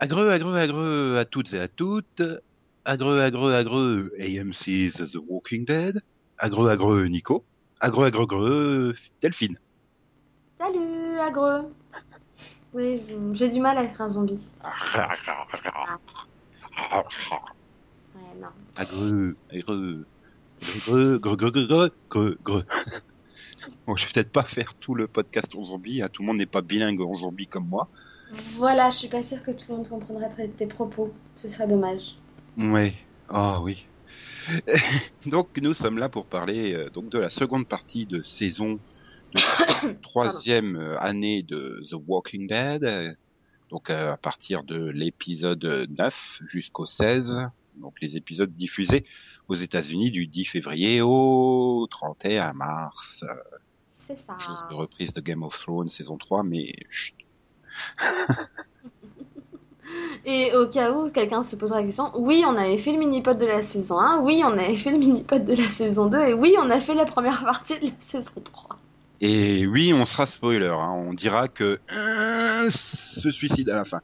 Agreux, agreux, agreux à toutes et à toutes. Agreux, agreux, agreux AMC's The Walking Dead. Agreux, agreux Nico. Agreux, agreux, agreux Delphine. Salut, agreux. Oui, j'ai du mal à être un zombie. Ouais, non. Agreux, agreux. Agreux, greux, greux, greux, greux, greux, greux. Bon, je vais peut-être pas faire tout le podcast en zombie, hein. tout le monde n'est pas bilingue en zombie comme moi. Voilà, je suis pas sûre que tout le monde comprendrait tes- propos. Ce serait dommage. Ouais, ah oui. donc nous sommes là pour parler euh, donc de la seconde partie de saison de troisième euh, année de The Walking Dead. euh, Donc euh, à partir de l'épisode 9 jusqu'au 16, donc les épisodes diffusés aux États-Unis du 10 février au 31 mars, C'est ça. jour de reprise de Game of Thrones saison 3, mais chut, Et au cas où quelqu'un se posera la question, oui, on avait fait le mini-pod de la saison 1, oui, on avait fait le mini-pod de la saison 2, et oui, on a fait la première partie de la saison 3. Et oui, on sera spoiler, hein. on dira que euh, se suicide à la fin.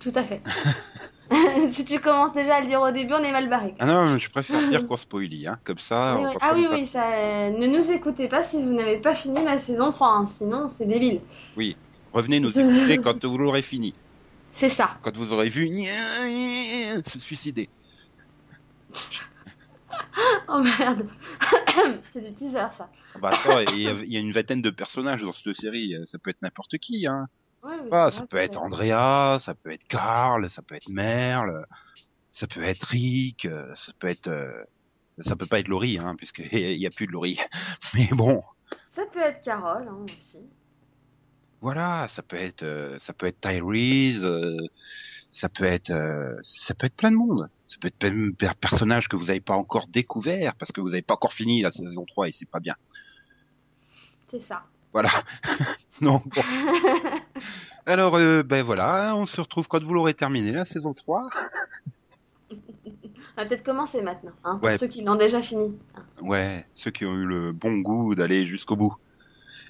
Tout à fait. si tu commences déjà à le dire au début, on est mal barré. Ah non, je préfère dire qu'on spoilie, hein. comme ça. Oui, oui. Ah oui, oui, ça... ne nous écoutez pas si vous n'avez pas fini la saison 3, hein, sinon c'est débile. faire- Revenez nous écouter quand vous l'aurez fini, C'est ça. quand vous aurez vu se suicider. Oh merde. c'est du teaser ça. Ah Bah attends, il y, y a une vingtaine de personnages dans cette série, ça peut être n'importe qui, hein. Ouais, oui, Ah, c'est ça peut être Andrea, ça peut être Carl, ça peut être Merle, ça peut être Rick, euh, ça peut être... euh, Ça peut pas être Laurie, hein, puisqu'il y a plus de Laurie. Mais bon, Ça peut être Carole hein, aussi. voilà, ça peut être, euh, ça peut être Tyrese, euh, ça peut être, ça peut être plein de monde. Ça peut être même un personnage que vous n'avez pas encore découvert parce que vous n'avez pas encore fini la saison 3 et c'est pas bien. C'est ça. Voilà. non, bon. Alors, euh, ben voilà, on se retrouve quand vous l'aurez terminé la saison 3. On va peut-être commencer maintenant, hein, pour Ouais. ceux qui l'ont déjà fini. Ouais, ceux qui ont eu le bon goût d'aller jusqu'au bout.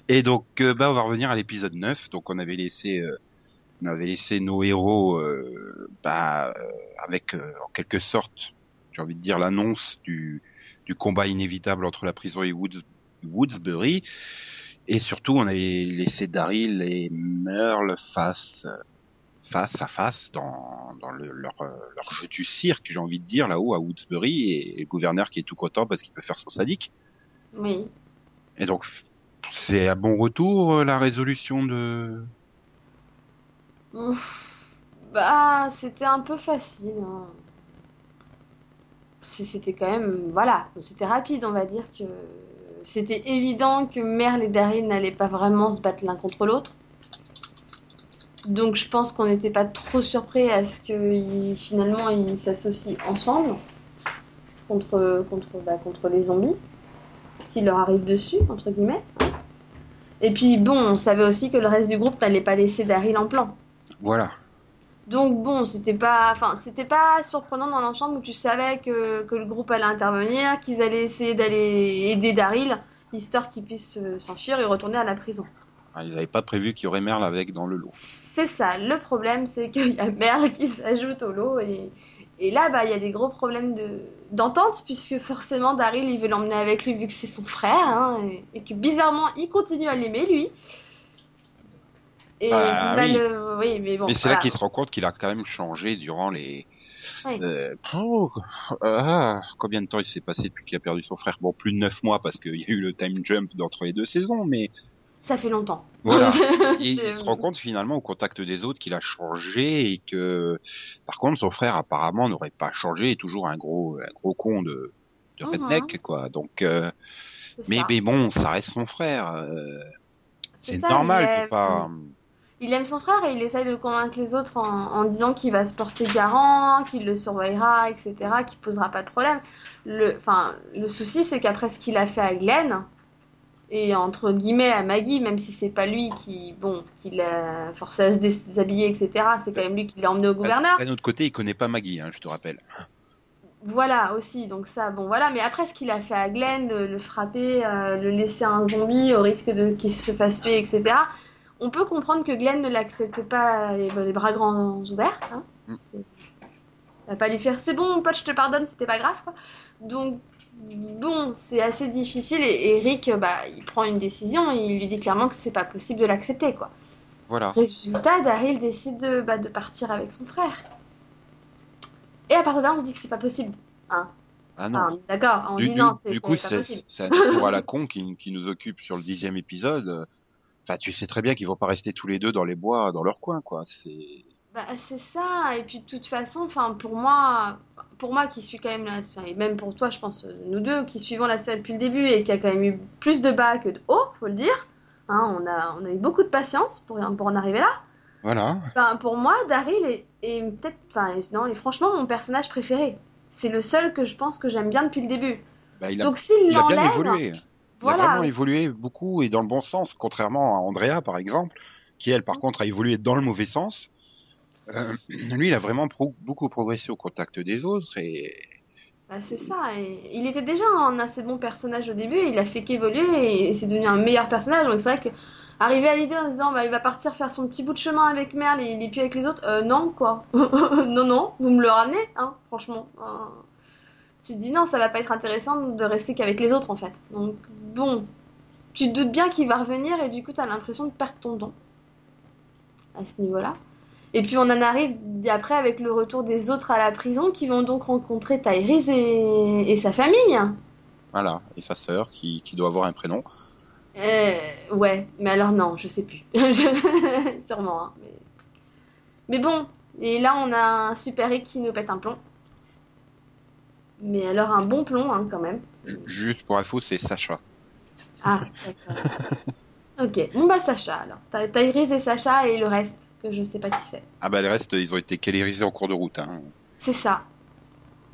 Et donc, euh, bah, on va revenir à l'épisode 9. Donc, on avait laissé, euh, on avait laissé nos héros, euh, bah, avec, en quelque sorte, j'ai envie de dire l'annonce du, du combat inévitable entre la prison et Woods, Woodsbury. Et surtout, on avait laissé Daryl et Merle face, face à face dans, dans le, leur, leur jeu du cirque, j'ai envie de dire, là-haut à Woodsbury, et le gouverneur qui est tout content parce qu'il peut faire son sadique. Oui. Et donc, c'est à bon retour euh, la résolution de. Ouf. Bah, c'était un peu facile. hein. C'était quand même, voilà, c'était rapide, on va dire que c'était évident que Merle et Daryl n'allaient pas vraiment se battre l'un contre l'autre. Donc je pense qu'on n'était pas trop surpris à ce que finalement ils s'associent ensemble contre, contre, bah, contre les zombies qui leur arrivent dessus, entre guillemets. Et puis bon, on savait aussi que le reste du groupe n'allait pas laisser Daryl en plan. Voilà. Donc bon, c'était pas, enfin, c'était pas surprenant dans l'ensemble où tu savais que, que le groupe allait intervenir, qu'ils allaient essayer d'aller aider Daryl, histoire qu'il puisse s'enfuir et retourner à la prison. Ah, Ils n'avaient pas prévu qu'il y aurait Merle avec dans le lot. C'est ça. Le problème, c'est qu'il y a Merle qui s'ajoute au lot et, et là, bah, il y a des gros problèmes de d'entente puisque forcément Daryl, il veut l'emmener avec lui vu que c'est son frère hein, et, et que bizarrement, il continue à l'aimer lui. Et Bah, oui. le- oui, mais bon. Mais c'est voilà. là qu'il se rend compte qu'il a quand même changé durant les. Ouais. Euh, oh, ah, combien de temps il s'est passé depuis qu'il a perdu son frère? Bon, plus de neuf mois parce qu'il y a eu le time jump d'entre les deux saisons, mais Ça fait longtemps. voilà. Et il se rend compte finalement au contact des autres qu'il a changé et que par contre son frère apparemment n'aurait pas changé, est toujours un gros un gros con de, de Mhm. redneck quoi. Donc euh, mais bon, ça reste son frère. euh, C'est normal, peux pas. Il aime son frère et il essaye de convaincre les autres en, en disant qu'il va se porter garant, qu'il le surveillera, etc., qu'il posera pas de problème. Le, enfin, le souci, c'est qu'après ce qu'il a fait à Glenn, et entre guillemets à Maggie, même si c'est pas lui qui, bon, qui l'a forcé à se déshabiller, etc., c'est quand même lui qui l'a emmené au gouverneur. D'un autre côté, il connaît pas Maggie, hein, je te rappelle. Voilà aussi, donc ça, bon voilà, mais après ce qu'il a fait à Glenn, le, le frapper, euh, le laisser un zombie au risque de qu'il se fasse tuer, etc. on peut comprendre que Glenn ne l'accepte pas les, les bras grands ouverts. Hein. Mm. Va pas lui faire c'est bon, mon pote, je te pardonne, c'était pas grave. Quoi. Donc, bon, c'est assez difficile et Eric, bah, il prend une décision et il lui dit clairement que c'est pas possible de l'accepter, quoi. Voilà. Résultat, Daryl décide de, bah, de partir avec son frère. Et à partir de là, on se dit que c'est pas possible. Hein. Ah non. Ah, D'accord, on du, dit du- non, c'est du coup, c'est un discours à la con qui, qui nous occupe sur le dixième épisode. Enfin, tu sais très bien qu'ils vont pas rester tous les deux dans les bois, dans leur coin, quoi. C'est Bah, c'est ça, et puis de toute façon, enfin pour moi, pour moi qui suis quand même là, et même pour toi, je pense, euh, nous deux qui suivons la série depuis le début et qui a quand même eu plus de bas que de hauts, faut le dire, hein, on a, on a eu beaucoup de patience pour, pour en arriver là. voilà. Enfin, pour moi, Daryl est, est peut-être, enfin, non, est franchement mon personnage préféré. C'est le seul que je pense que j'aime bien depuis le début. Bah, il a, Donc s'il l'enlève, voilà, a vraiment évolué beaucoup et dans le bon sens, contrairement à Andrea, par exemple, qui elle, par contre, a évolué dans le mauvais sens. Euh, lui, il a vraiment pro- beaucoup progressé au contact des autres et Bah, c'est ça. Et il était déjà un assez bon personnage au début, il a fait qu'évoluer et c'est devenu un meilleur personnage. Donc c'est vrai que arriver à l'idée en disant bah, il va partir faire son petit bout de chemin avec Merle et il est plus avec les autres, euh, non quoi. non, non, vous me le ramenez, hein, franchement. Euh, tu te dis non, ça va pas être intéressant de rester qu'avec les autres en fait. Donc bon, tu te doutes bien qu'il va revenir et du coup t'as l'impression de perdre ton don à ce niveau-là. Et puis on en arrive après avec le retour des autres à la prison qui vont donc rencontrer Tyrese et, et sa famille. voilà. Et sa sœur qui, qui doit avoir un prénom. Euh, ouais, mais alors non, je sais plus. Sûrement. hein, mais... mais bon, et là on a un super Rick qui nous pète un plomb. Mais alors un bon plomb hein, quand même. Ju- Juste pour info, c'est Sacha. Ah, d'accord. ok, bon bah Sacha alors. Ty- Tyrese et Sacha et le reste, que je sais pas qui c'est. Ah bah le reste, ils ont été kélérisés en cours de route. Hein. C'est ça.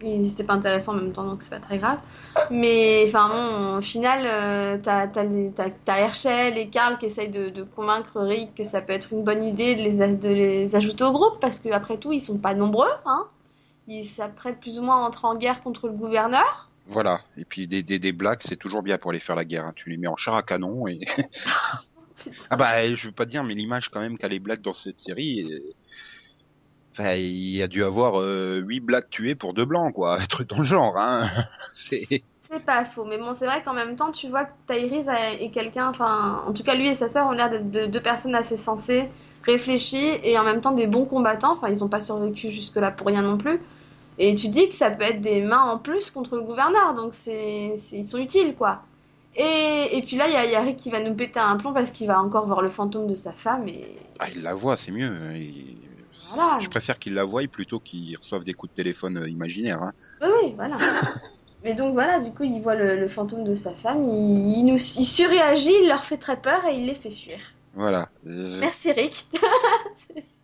Et C'était pas intéressant en même temps, donc c'est pas très grave. Mais enfin bon, au final, euh, t'as t'as les- t'as- t'as Herschel et Karl qui essayent de, de convaincre Rick que ça peut être une bonne idée de les, a- de les ajouter au groupe, parce qu'après tout, ils sont pas nombreux. Hein. Ils s'apprêtent plus ou moins à entrer en guerre contre le gouverneur. Voilà. Et puis des, des, des blagues, c'est toujours bien pour aller faire la guerre. hein. Tu les mets en char à canon et. ah bah je veux pas dire, mais l'image quand même qu'a les blagues dans cette série. Enfin, il y a dû avoir euh, 8 blagues tuées pour deux blancs, quoi. Un truc dans le genre, hein. C'est. C'est pas faux, mais bon, c'est vrai qu'en même temps, tu vois que Tyrese est quelqu'un, enfin, en tout cas, lui et sa sœur ont l'air d'être deux, deux personnes assez sensées, réfléchies et en même temps des bons combattants. Enfin, ils ont pas survécu jusque-là pour rien non plus. Et tu dis que ça peut être des mains en plus contre le gouverneur, donc c'est, ils sont utiles, quoi. Et, et puis là, il y a, il y a Rick qui va nous péter un plomb parce qu'il va encore voir le fantôme de sa femme et Ah, il la voit, c'est mieux. Et- voilà. Je préfère qu'il la voie plutôt qu'il reçoive des coups de téléphone euh, imaginaires. Hein. Oui, oui, voilà. Mais donc voilà, du coup, il voit le, le fantôme de sa femme, il, il nous, il surréagit, il leur fait très peur et il les fait fuir. Voilà. Euh, Merci Rick.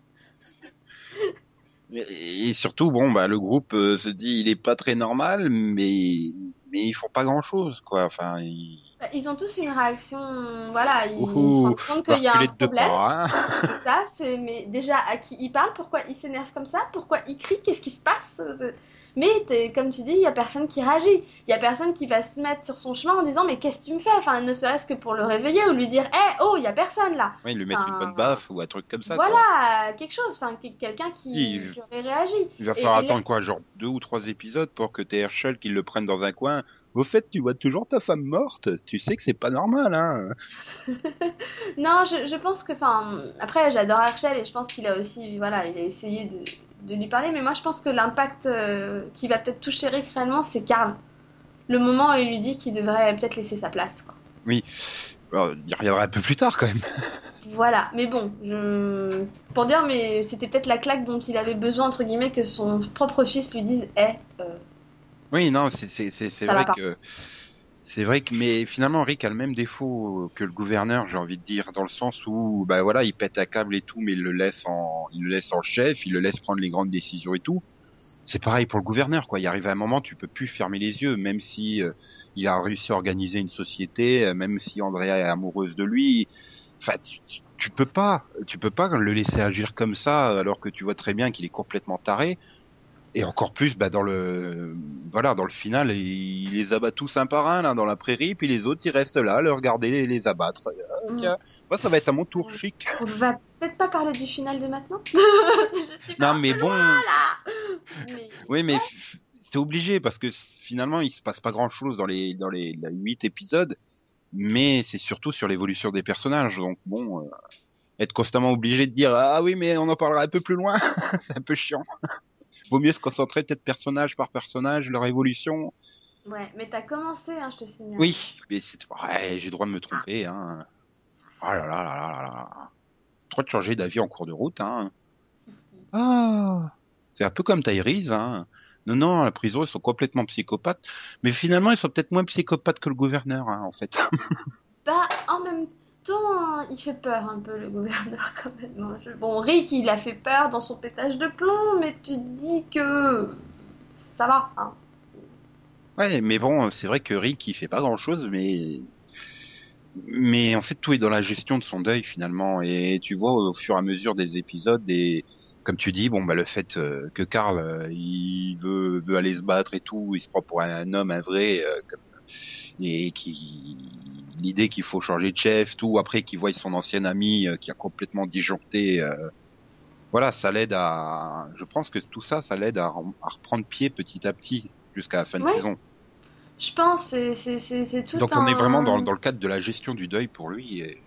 Et surtout, bon, bah, le groupe euh, se dit, il est pas très normal, mais mais ils font pas grand chose, quoi. Enfin, ils, Bah, Ils ont tous une réaction, voilà, ils se Ouhou, rendent compte qu'il y a un problème. pas, hein. Ça, c'est mais déjà à qui il parle, pourquoi il s'énerve comme ça, pourquoi il crie, qu'est-ce qui se passe Mais t'es- comme tu dis, il y a personne qui réagit, il y a personne qui va se mettre sur son chemin en disant mais qu'est-ce que tu me fais, enfin ne serait-ce que pour le réveiller ou lui dire hé oh il y a personne là. Ouais, ils lui mettent une bonne baffe ou un truc comme ça. quoi. voilà quelque chose, enfin que- quelqu'un qui, Il- qui aurait réagi. Il va falloir et attendre quoi, genre deux ou trois épisodes pour que t'aies Herschel qui le prenne dans un coin. Au fait, tu vois toujours ta femme morte. Tu sais que c'est pas normal, hein. Non, je, je pense que, enfin, après, j'adore Herschel et je pense qu'il a aussi, voilà, il a essayé de, de lui parler, mais moi je pense que l'impact euh, qui va peut-être toucher Rick réellement, c'est Karl. Le moment où il lui dit qu'il devrait peut-être laisser sa place, quoi. Alors, il reviendra un peu plus tard quand même. Voilà, mais bon, je... pour dire, mais c'était peut-être la claque dont il avait besoin, entre guillemets, que son propre fils lui dise Eh, euh, Oui, non, c'est vrai que c'est vrai que mais finalement Rick a le même défaut que le gouverneur, j'ai envie de dire, dans le sens où bah voilà, il pète un câble et tout, mais il le laisse en il le laisse en chef, il le laisse prendre les grandes décisions et tout. C'est pareil pour le gouverneur, quoi. Il arrive à un moment, tu peux plus fermer les yeux, même si euh, il a réussi à organiser une société, euh, même si Andrea est amoureuse de lui. Enfin, tu, tu- tu peux pas, tu peux pas le laisser agir comme ça, alors que tu vois très bien qu'il est complètement taré. Et encore plus, bah, dans le, voilà, dans le final, il les abat tous un par un, là, dans la prairie, puis les autres, ils restent là, à le regarder les, les abattre. Ah, Mm. tiens, moi, ça va être à mon tour, chic. On va peut-être pas parler du final de maintenant. Non, mais bon. loin. Mais- Oui, mais c'est obligé, parce que finalement, il se passe pas grand chose dans les, dans les, 8 épisodes, mais c'est surtout sur l'évolution des personnages, donc bon, euh, être constamment obligé de dire, ah oui, mais on en parlera un peu plus loin, c'est un peu chiant. Vaut mieux se concentrer peut-être personnage par personnage, leur évolution. Ouais, mais t'as commencé, hein, je te signale. Oui, mais c'est ouais, j'ai le droit de me tromper. Hein. Oh là là là là là là. Trop de changer d'avis en cours de route. Hein. Ah, c'est un peu comme Tyrese. Hein. Non, non, à la prison, ils sont complètement psychopathes. Mais finalement, ils sont peut-être moins psychopathes que le gouverneur, hein, en fait. Bah, en même temps, hein, il fait peur un peu, le gouverneur, quand même. hein. Bon, Rick, il a fait peur dans son pétage de plomb, mais tu te dis que ça va, hein. Ouais, mais bon, c'est vrai que Rick, il fait pas grand-chose, mais... Mais en fait, tout est dans la gestion de son deuil, finalement. Et tu vois, au fur et à mesure des épisodes, des... comme tu dis, bon, bah, le fait euh, que Karl, euh, il veut, veut aller se battre et tout, il se prend pour un homme, un vrai, euh, et qui... L'idée qu'il faut changer de chef, tout, après qu'il voit son ancien ami euh, qui a complètement disjoncté... euh, Voilà, ça l'aide à... Je pense que tout ça, ça l'aide à, reprendre pied petit à petit jusqu'à la fin de saison. Je pense, c'est tout Donc un... on est vraiment dans, dans le cadre de la gestion du deuil pour lui. Et...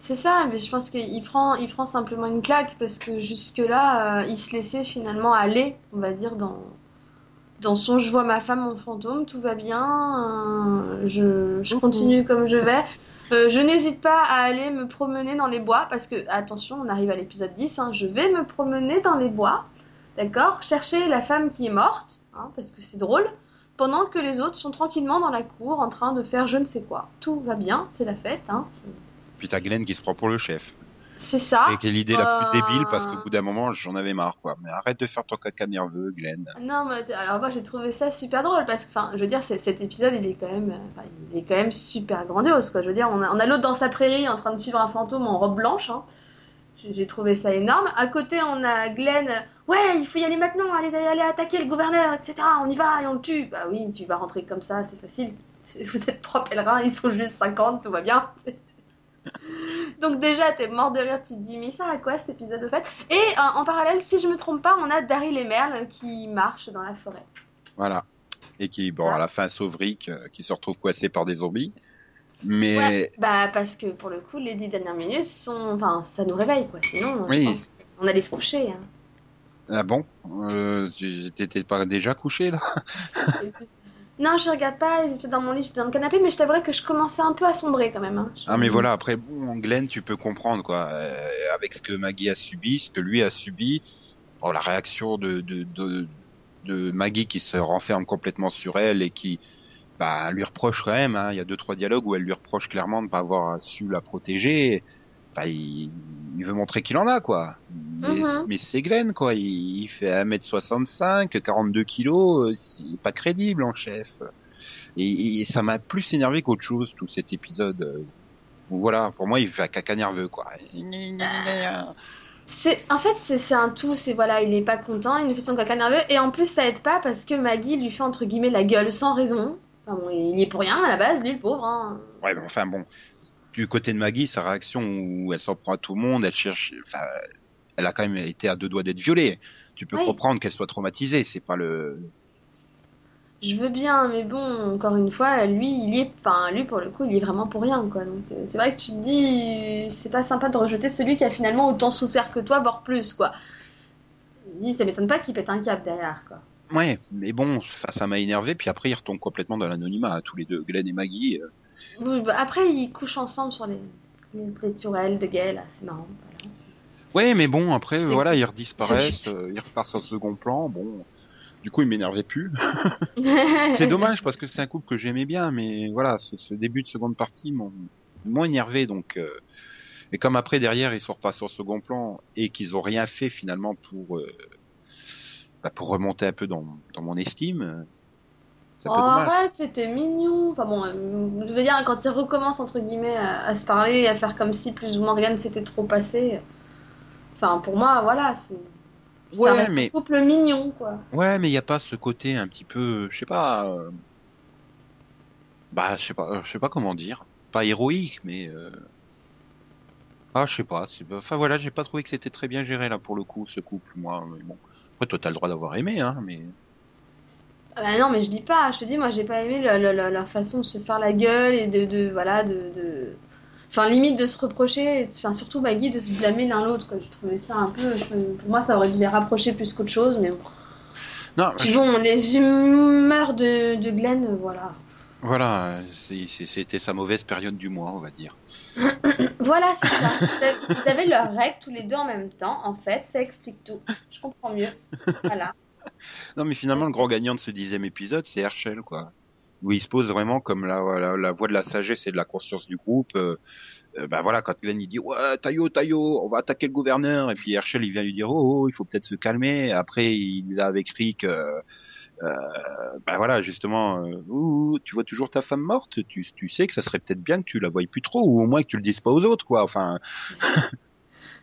C'est ça, mais je pense qu'il prend, il prend simplement une claque parce que jusque-là, euh, il se laissait finalement aller, on va dire, dans, dans son je vois ma femme, mon fantôme, tout va bien, euh, je, je continue comme je vais. Euh, je n'hésite pas à aller me promener dans les bois parce que, attention, on arrive à l'épisode 10, hein, je vais me promener dans les bois, d'accord? Chercher la femme qui est morte, hein, parce que c'est drôle, pendant que les autres sont tranquillement dans la cour en train de faire je ne sais quoi. Tout va bien, c'est la fête, hein. Puis t'as Glenn qui se prend pour le chef. C'est ça. et qui est l'idée la plus euh, débile parce qu'au bout d'un moment j'en avais marre quoi. Mais arrête de faire ton caca nerveux Glenn. Non, mais alors moi j'ai trouvé ça super drôle parce que, enfin, je veux dire, cet épisode il est quand même, euh, enfin, il est quand même super grandiose quoi. Je veux dire, on a, on a l'autre dans sa prairie en train de suivre un fantôme en robe blanche. hein. J'ai trouvé ça énorme. À côté, on a Glenn. euh, Ouais, il faut y aller maintenant, aller, aller attaquer le gouverneur, etc. On y va et on le tue. Bah oui, tu vas rentrer comme ça, c'est facile. Vous êtes trois pèlerins, ils sont juste 50, tout va bien. Donc déjà, t'es mort de rire, tu te dis, mais ça à quoi cet épisode de fait? Et euh, en parallèle, si je me trompe pas, on a Daryl et Merle qui marchent dans la forêt. Voilà. Et qui bon Ah. à la fin sauve Rick euh, qui se retrouve coincé par des zombies. Mais Ouais, bah parce que pour le coup, les dix dernières minutes sont... Enfin, ça nous réveille, quoi. Sinon, Oui. qu'on allait se coucher. hein. ah bon? Euh, tu- T'étais pas déjà couché là? non, je regarde pas, j'étais dans mon lit, j'étais dans le canapé, mais je t'avouerais que je commençais un peu à sombrer quand même. hein. Ah mais voilà après bon Glenn tu peux comprendre quoi euh, avec ce que Maggie a subi, ce que lui a subi, bon, la réaction de de, de de Maggie qui se renferme complètement sur elle et qui bah lui reproche quand même hein, il y a deux trois dialogues où elle lui reproche clairement de ne pas avoir su la protéger. Bah, il, il veut montrer qu'il en a quoi. Mais, Mhm. mais c'est Glenn quoi, il, il fait 1m65, 42 kilos, c'est pas crédible en chef. Et, et ça m'a plus énervé qu'autre chose tout cet épisode. donc voilà, pour moi, il fait un caca nerveux, quoi. C'est, en fait, c'est c'est un tout. C'est voilà, il est pas content, il nous fait son caca nerveux, et en plus, ça aide pas parce que Maggie lui fait entre guillemets la gueule sans raison. Enfin bon, il y est pour rien à la base, lui, le pauvre. Hein. Ouais, mais enfin bon, du côté de Maggie, sa réaction où elle s'en prend à tout le monde, elle cherche, enfin, elle a quand même été à deux doigts d'être violée. Tu peux Oui. comprendre qu'elle soit traumatisée, c'est pas le. Je veux bien, mais bon, encore une fois, lui, il y est, enfin, lui pour le coup, il y est vraiment pour rien, quoi. Donc, euh, c'est vrai que tu te dis, c'est pas sympa de rejeter celui qui a finalement autant souffert que toi, voire plus, quoi. Il dit, ça m'étonne pas qu'il pète un cap derrière, quoi. Ouais, mais bon, ça m'a énervé, puis après, ils retombent complètement dans l'anonymat, tous les deux, Glenn et Maggie. euh. Bah, après, ils couchent ensemble sur les, les, les tourelles de Gale, là, c'est marrant. voilà. Ouais, mais bon, après, voilà, ils redisparaissent, euh, ils repassent au second plan, bon. Du coup, ils m'énervaient plus. C'est dommage parce que c'est un couple que j'aimais bien, mais voilà, ce, ce début de seconde partie m'ont énervé. Donc, euh, et comme après derrière ils sont repassés au second plan et qu'ils ont rien fait finalement pour euh, bah, pour remonter un peu dans, dans mon estime, Oh, arrête, c'était mignon. Enfin bon, euh, je veux dire, quand ils recommencent, entre guillemets, à, à se parler et à faire comme si plus ou moins rien ne s'était trop passé. Enfin, pour moi, voilà, c'est- Ouais, ça reste mais... un couple mignon, quoi. Ouais, mais il n'y a pas ce côté un petit peu, je sais pas... Euh, bah, je sais pas, je sais pas comment dire. Pas héroïque, mais... Euh, ah, je sais pas. Enfin voilà, j'ai pas trouvé que c'était très bien géré là pour le coup, ce couple, moi. Mais bon, après toi t'as le droit d'avoir aimé, hein, mais. Ah bah non, mais je dis pas. Je te dis, moi j'ai pas aimé leur façon de se faire la gueule et de, de voilà de, de, enfin limite de se reprocher, enfin surtout Maggie de se blâmer l'un l'autre. J'ai trouvé ça un peu. pour moi, ça aurait dû les rapprocher plus qu'autre chose, mais bon. Non. Puis bon, les humeurs de, de Glenn, voilà. Voilà, c'était sa mauvaise période du mois, on va dire. voilà, c'est ça. Ils avaient leurs règles tous les deux en même temps. En fait, ça explique tout. Je comprends mieux. Voilà. Non, mais finalement, le grand gagnant de ce dixième épisode, c'est Herschel, quoi. Où il se pose vraiment comme la, voix de la sagesse et de la conscience du groupe. Euh, euh, bah voilà, quand Glenn il dit ouais Tayo Tayo, on va attaquer le gouverneur, et puis Herschel il vient lui dire oh, oh il faut peut-être se calmer. Après il là avec Rick. Euh, ben voilà, justement, tu vois toujours ta femme morte, tu, tu sais que ça serait peut-être bien que tu la voyes plus trop, ou au moins que tu le dises pas aux autres, quoi. Enfin.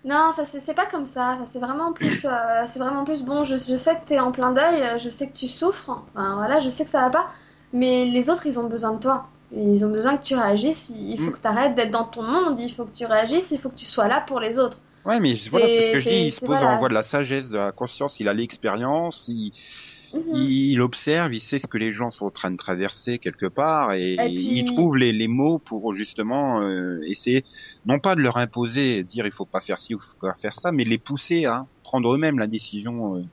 non, enfin c'est pas comme ça. C'est vraiment plus, euh, c'est vraiment plus bon. Je, je sais que t'es en plein deuil, je sais que tu souffres. Enfin, voilà, je sais que ça va pas. Mais les autres, ils ont besoin de toi. Ils ont besoin que tu réagisses. Il faut mm. que tu arrêtes d'être dans ton monde. Il faut que tu réagisses. Il faut que tu sois là pour les autres. Ouais, mais voilà, c'est ce que je dis. Il se pose en voie de la sagesse, de la conscience. Il a l'expérience. Il Mhm. Il, observe, il sait ce que les gens sont en train de traverser quelque part et, il trouve les, les, mots pour justement euh, essayer, non pas de leur imposer, dire il faut pas faire ci ou faut pas faire ça, mais les pousser à prendre eux-mêmes la décision euh,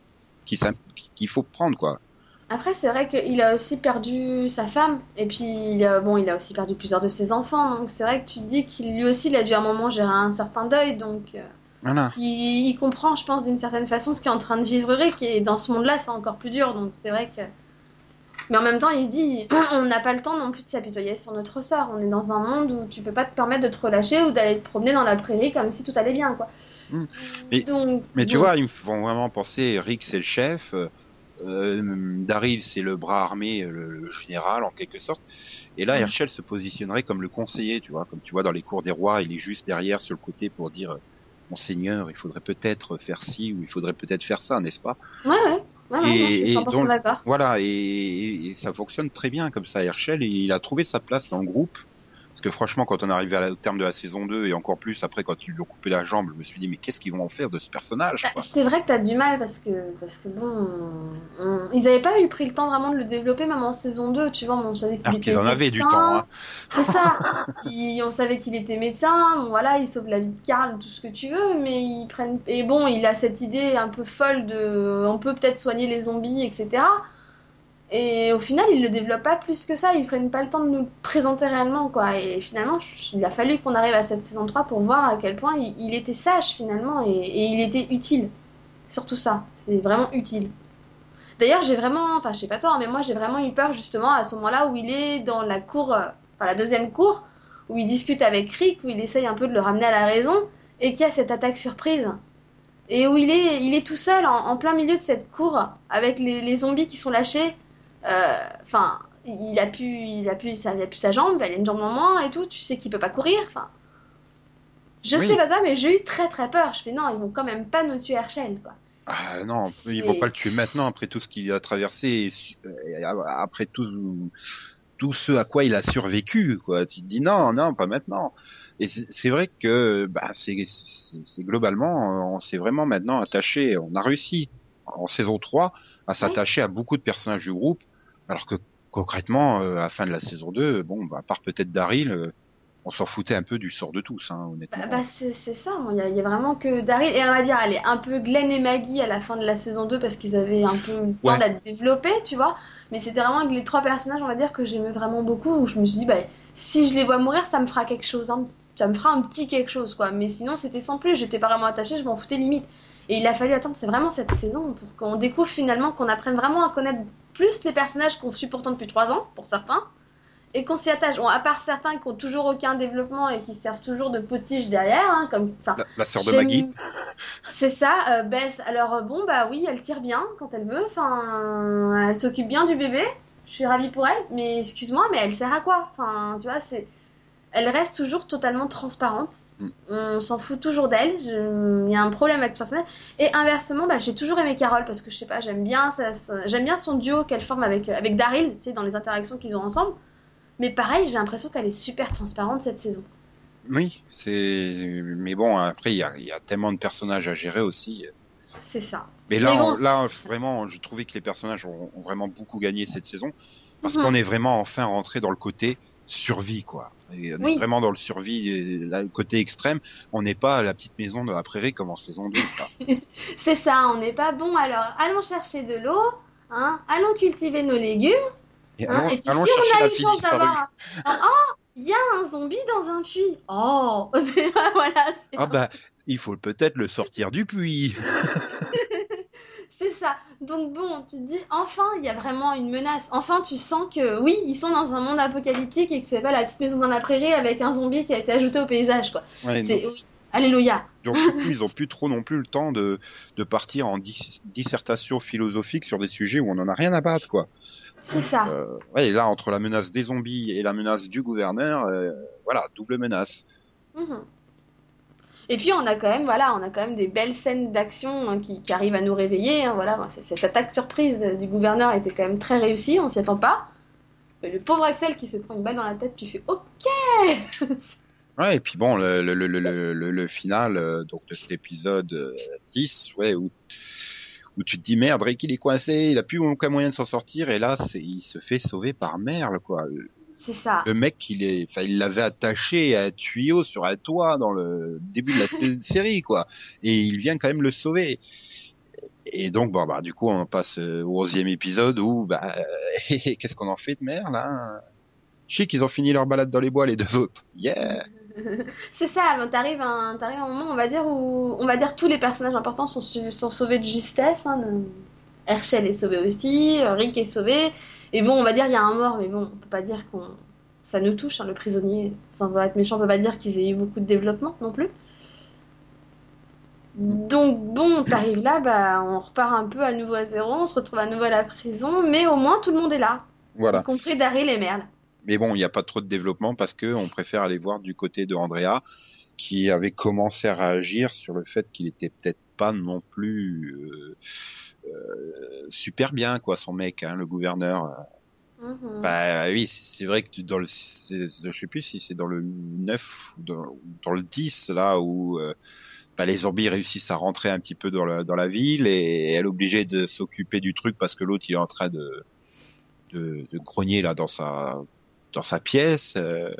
qu'il faut prendre quoi. Après, c'est vrai qu'il a aussi perdu sa femme, et puis il a, bon, il a aussi perdu plusieurs de ses enfants, donc c'est vrai que tu te dis qu'il lui aussi, il a dû à un moment gérer un certain deuil, donc. Euh, il, comprend, je pense, d'une certaine façon ce qu'est en train de vivre Rick, et dans ce monde-là, c'est encore plus dur, donc c'est vrai que. Mais en même temps, il dit on n'a pas le temps non plus de s'apitoyer sur notre sort. On est dans un monde où tu peux pas te permettre de te relâcher ou d'aller te promener dans la prairie comme si tout allait bien, quoi. Hmm. Mais, mais tu vois, ils me font vraiment penser Rick, c'est le chef. Euh, Daryl, c'est le bras armé, le, général en quelque sorte. Et là, Herschel se positionnerait comme le conseiller, tu vois, comme tu vois dans les cours des rois, il est juste derrière sur le côté pour dire Monseigneur, il faudrait peut-être faire ci ou il faudrait peut-être faire ça, n'est-ce pas? Ouais, ouais. Ouais, et, je suis 100% d'accord. Voilà, et, et, ça fonctionne très bien comme ça, Herschel, et il a trouvé sa place dans le groupe. Parce que franchement, quand on arrivé au terme de la saison 2 et encore plus après quand ils lui ont coupé la jambe, je me suis dit mais qu'est-ce qu'ils vont en faire de ce personnage bah, C'est vrai que t'as du mal parce que parce que bon, ils avaient pas eu pris le temps vraiment de le développer même en saison 2, tu vois, on savait qu'il était en avaient du temps. Hein. C'est ça. on savait qu'il était médecin, bon, voilà, il sauve la vie de Karl, tout ce que tu veux, mais ils prennent et bon, il a cette idée un peu folle de on peut peut-être soigner les zombies, etc. Et au final, ils le développent pas plus que ça, ils prennent pas le temps de nous le présenter réellement, quoi. Et finalement, il a fallu qu'on arrive à cette saison 3 pour voir à quel point il, était sage, finalement, et, il était utile. Surtout ça, c'est vraiment utile. D'ailleurs, j'ai vraiment, enfin, je sais pas toi, mais moi, j'ai vraiment eu peur, justement, à ce moment-là où il est dans la cour, euh, enfin, la deuxième cour, où il discute avec Rick, où il essaye un peu de le ramener à la raison, et qu'il y a cette attaque surprise. Et où il est, il est tout seul, en, plein milieu de cette cour, avec les zombies qui sont lâchés enfin, il a pu, il a pu, ça, il a pu sa jambe, elle a une jambe en moins et tout. Tu sais qu'il peut pas courir. Enfin, je sais pas ça, mais j'ai eu très très peur. Je fais non, ils vont quand même pas nous tuer Herschel, quoi. Ah, non, ils vont pas le tuer maintenant après tout ce qu'il a traversé, après tout, tout ce à quoi il a survécu, quoi. Tu te dis non, non, pas maintenant. Et c'est vrai que bah, c'est globalement, on s'est vraiment maintenant attaché, on a réussi en saison 3 à s'attacher à beaucoup de personnages du groupe alors que concrètement, euh, à la fin de la saison 2, bon, bah, à part peut-être Daryl, euh, on s'en foutait un peu du sort de tous, hein, honnêtement. Bah, bah c'est ça, il y, a vraiment que Daryl, et on va dire, allez, un peu Glenn et Maggie à la fin de la saison 2 parce qu'ils avaient un peu le temps d'être développés, tu vois. Mais c'était vraiment les trois personnages, on va dire, que j'aimais vraiment beaucoup, où je me suis dit, bah, si je les vois mourir, ça me fera quelque chose, hein. ça me fera un petit quelque chose, quoi. Mais sinon, c'était sans plus, j'étais pas vraiment attachée, je m'en foutais limite. Et il a fallu attendre, c'est vraiment cette saison pour qu'on découvre finalement, qu'on apprenne vraiment à connaître plus les personnages qu'on suit pourtant depuis trois ans, pour certains, et qu'on s'y attache. Bon, à part certains qui ont toujours aucun développement et qui servent toujours de potiche derrière, hein, comme la, la sœur de Maggie. C'est ça, euh, Bess. Alors euh, bon, bah oui, elle tire bien quand elle veut. Enfin, elle s'occupe bien du bébé. Je suis ravie pour elle, mais excuse-moi, mais elle sert à quoi? Enfin, tu vois, c'est, elle reste toujours totalement transparente. Mm. On s'en fout toujours d'elle. Il y a un problème avec ce personnage. Et inversement, bah, j'ai toujours aimé Carole parce que je sais pas, j'aime bien, ça, ça- j'aime bien son duo qu'elle forme avec, avec Daryl, tu sais, dans les interactions qu'ils ont ensemble. Mais pareil, j'ai l'impression qu'elle est super transparente cette saison. Oui, c'est. Mais bon, après, il y a, y a tellement de personnages à gérer aussi. C'est ça. Mais là, Mais bon, on- là, vraiment, je trouvais que les personnages ont, ont vraiment beaucoup gagné cette saison parce Mhm. qu'on est vraiment enfin rentré dans le côté survie, quoi. Et on est Oui. vraiment dans le survie, et là, le côté extrême. On n'est pas à la petite maison de la prairie comme en saison 2. là. C'est ça, on n'est pas bon. Alors, allons chercher de l'eau, hein, allons cultiver nos légumes. Et hein, allons, et puis allons si on a fille chance d'avoir un- Oh, il y a un zombie dans un puits. Oh, voilà, Ah bah, il faut peut-être le sortir du puits. Donc bon, tu te dis, enfin, il y a vraiment une menace. Enfin, tu sens que oui, ils sont dans un monde apocalyptique et que c'est pas la petite maison dans la prairie avec un zombie qui a été ajouté au paysage, quoi. Ouais, C'est oui. Alléluia. Donc coup, ils ont plus trop non plus le temps de, de partir en dis- dissertation philosophique sur des sujets où on en a rien à battre, quoi. C'est ça. Euh, ouais, et là, entre la menace des zombies et la menace du gouverneur, euh, voilà, double menace. Mhm. Et puis on a quand même, voilà, on a quand même des belles scènes d'action hein, qui, arrivent à nous réveiller. hein, voilà, cette attaque surprise du gouverneur était quand même très réussie, on s'y attend pas. Le pauvre Axel qui se prend une balle dans la tête, tu fais OK. Ouais, et puis bon, le, final euh, donc de cet épisode euh, 10, ouais, où, tu te dis merde, Rick il est coincé, il a plus aucun moyen de s'en sortir, et là, il se fait sauver par Merle, quoi. Le, C'est ça. le mec, il est, enfin, il l'avait attaché à un tuyau sur un toit dans le début de la sé- série, quoi, et il vient quand même le sauver. Et donc, bon, bah, du coup, on passe euh, au onzième épisode où, bah, qu'est-ce qu'on en fait de Merle, hein Chic, ils ont fini leur balade dans les bois, les deux autres. Yeah! C'est ça, ben, t'arrives à, un, t'arrives à un moment, on va dire, où on va dire tous les personnages importants sont, sont sauvés de justesse. Hein, Herschel est sauvé aussi, Rick est sauvé. Et bon, on va dire il y a un mort, mais bon, on peut pas dire qu'on. Ça nous touche, hein, le prisonnier. Sans vouloir être méchant, on peut pas dire qu'ils aient eu beaucoup de développement non plus. Donc bon, t'arrives là, bah, on repart un peu à nouveau à zéro, on se retrouve à nouveau à la prison, mais au moins tout le monde est là, Voilà. y compris Daryl et Merle. Mais bon, il n'y a pas trop de développement parce que on préfère aller voir du côté de Andrea qui avait commencé à réagir sur le fait qu'il était peut-être pas non plus euh, super bien quoi son mec hein, le gouverneur Mhm. bah oui c'est vrai que dans le je sais plus si c'est dans le 9 ou dans, dans le 10 là où euh, bah, les zombies réussissent à rentrer un petit peu dans la, dans la ville et elle est obligée de s'occuper du truc parce que l'autre il est en train de, de, de grogner là dans sa dans sa pièce. euh,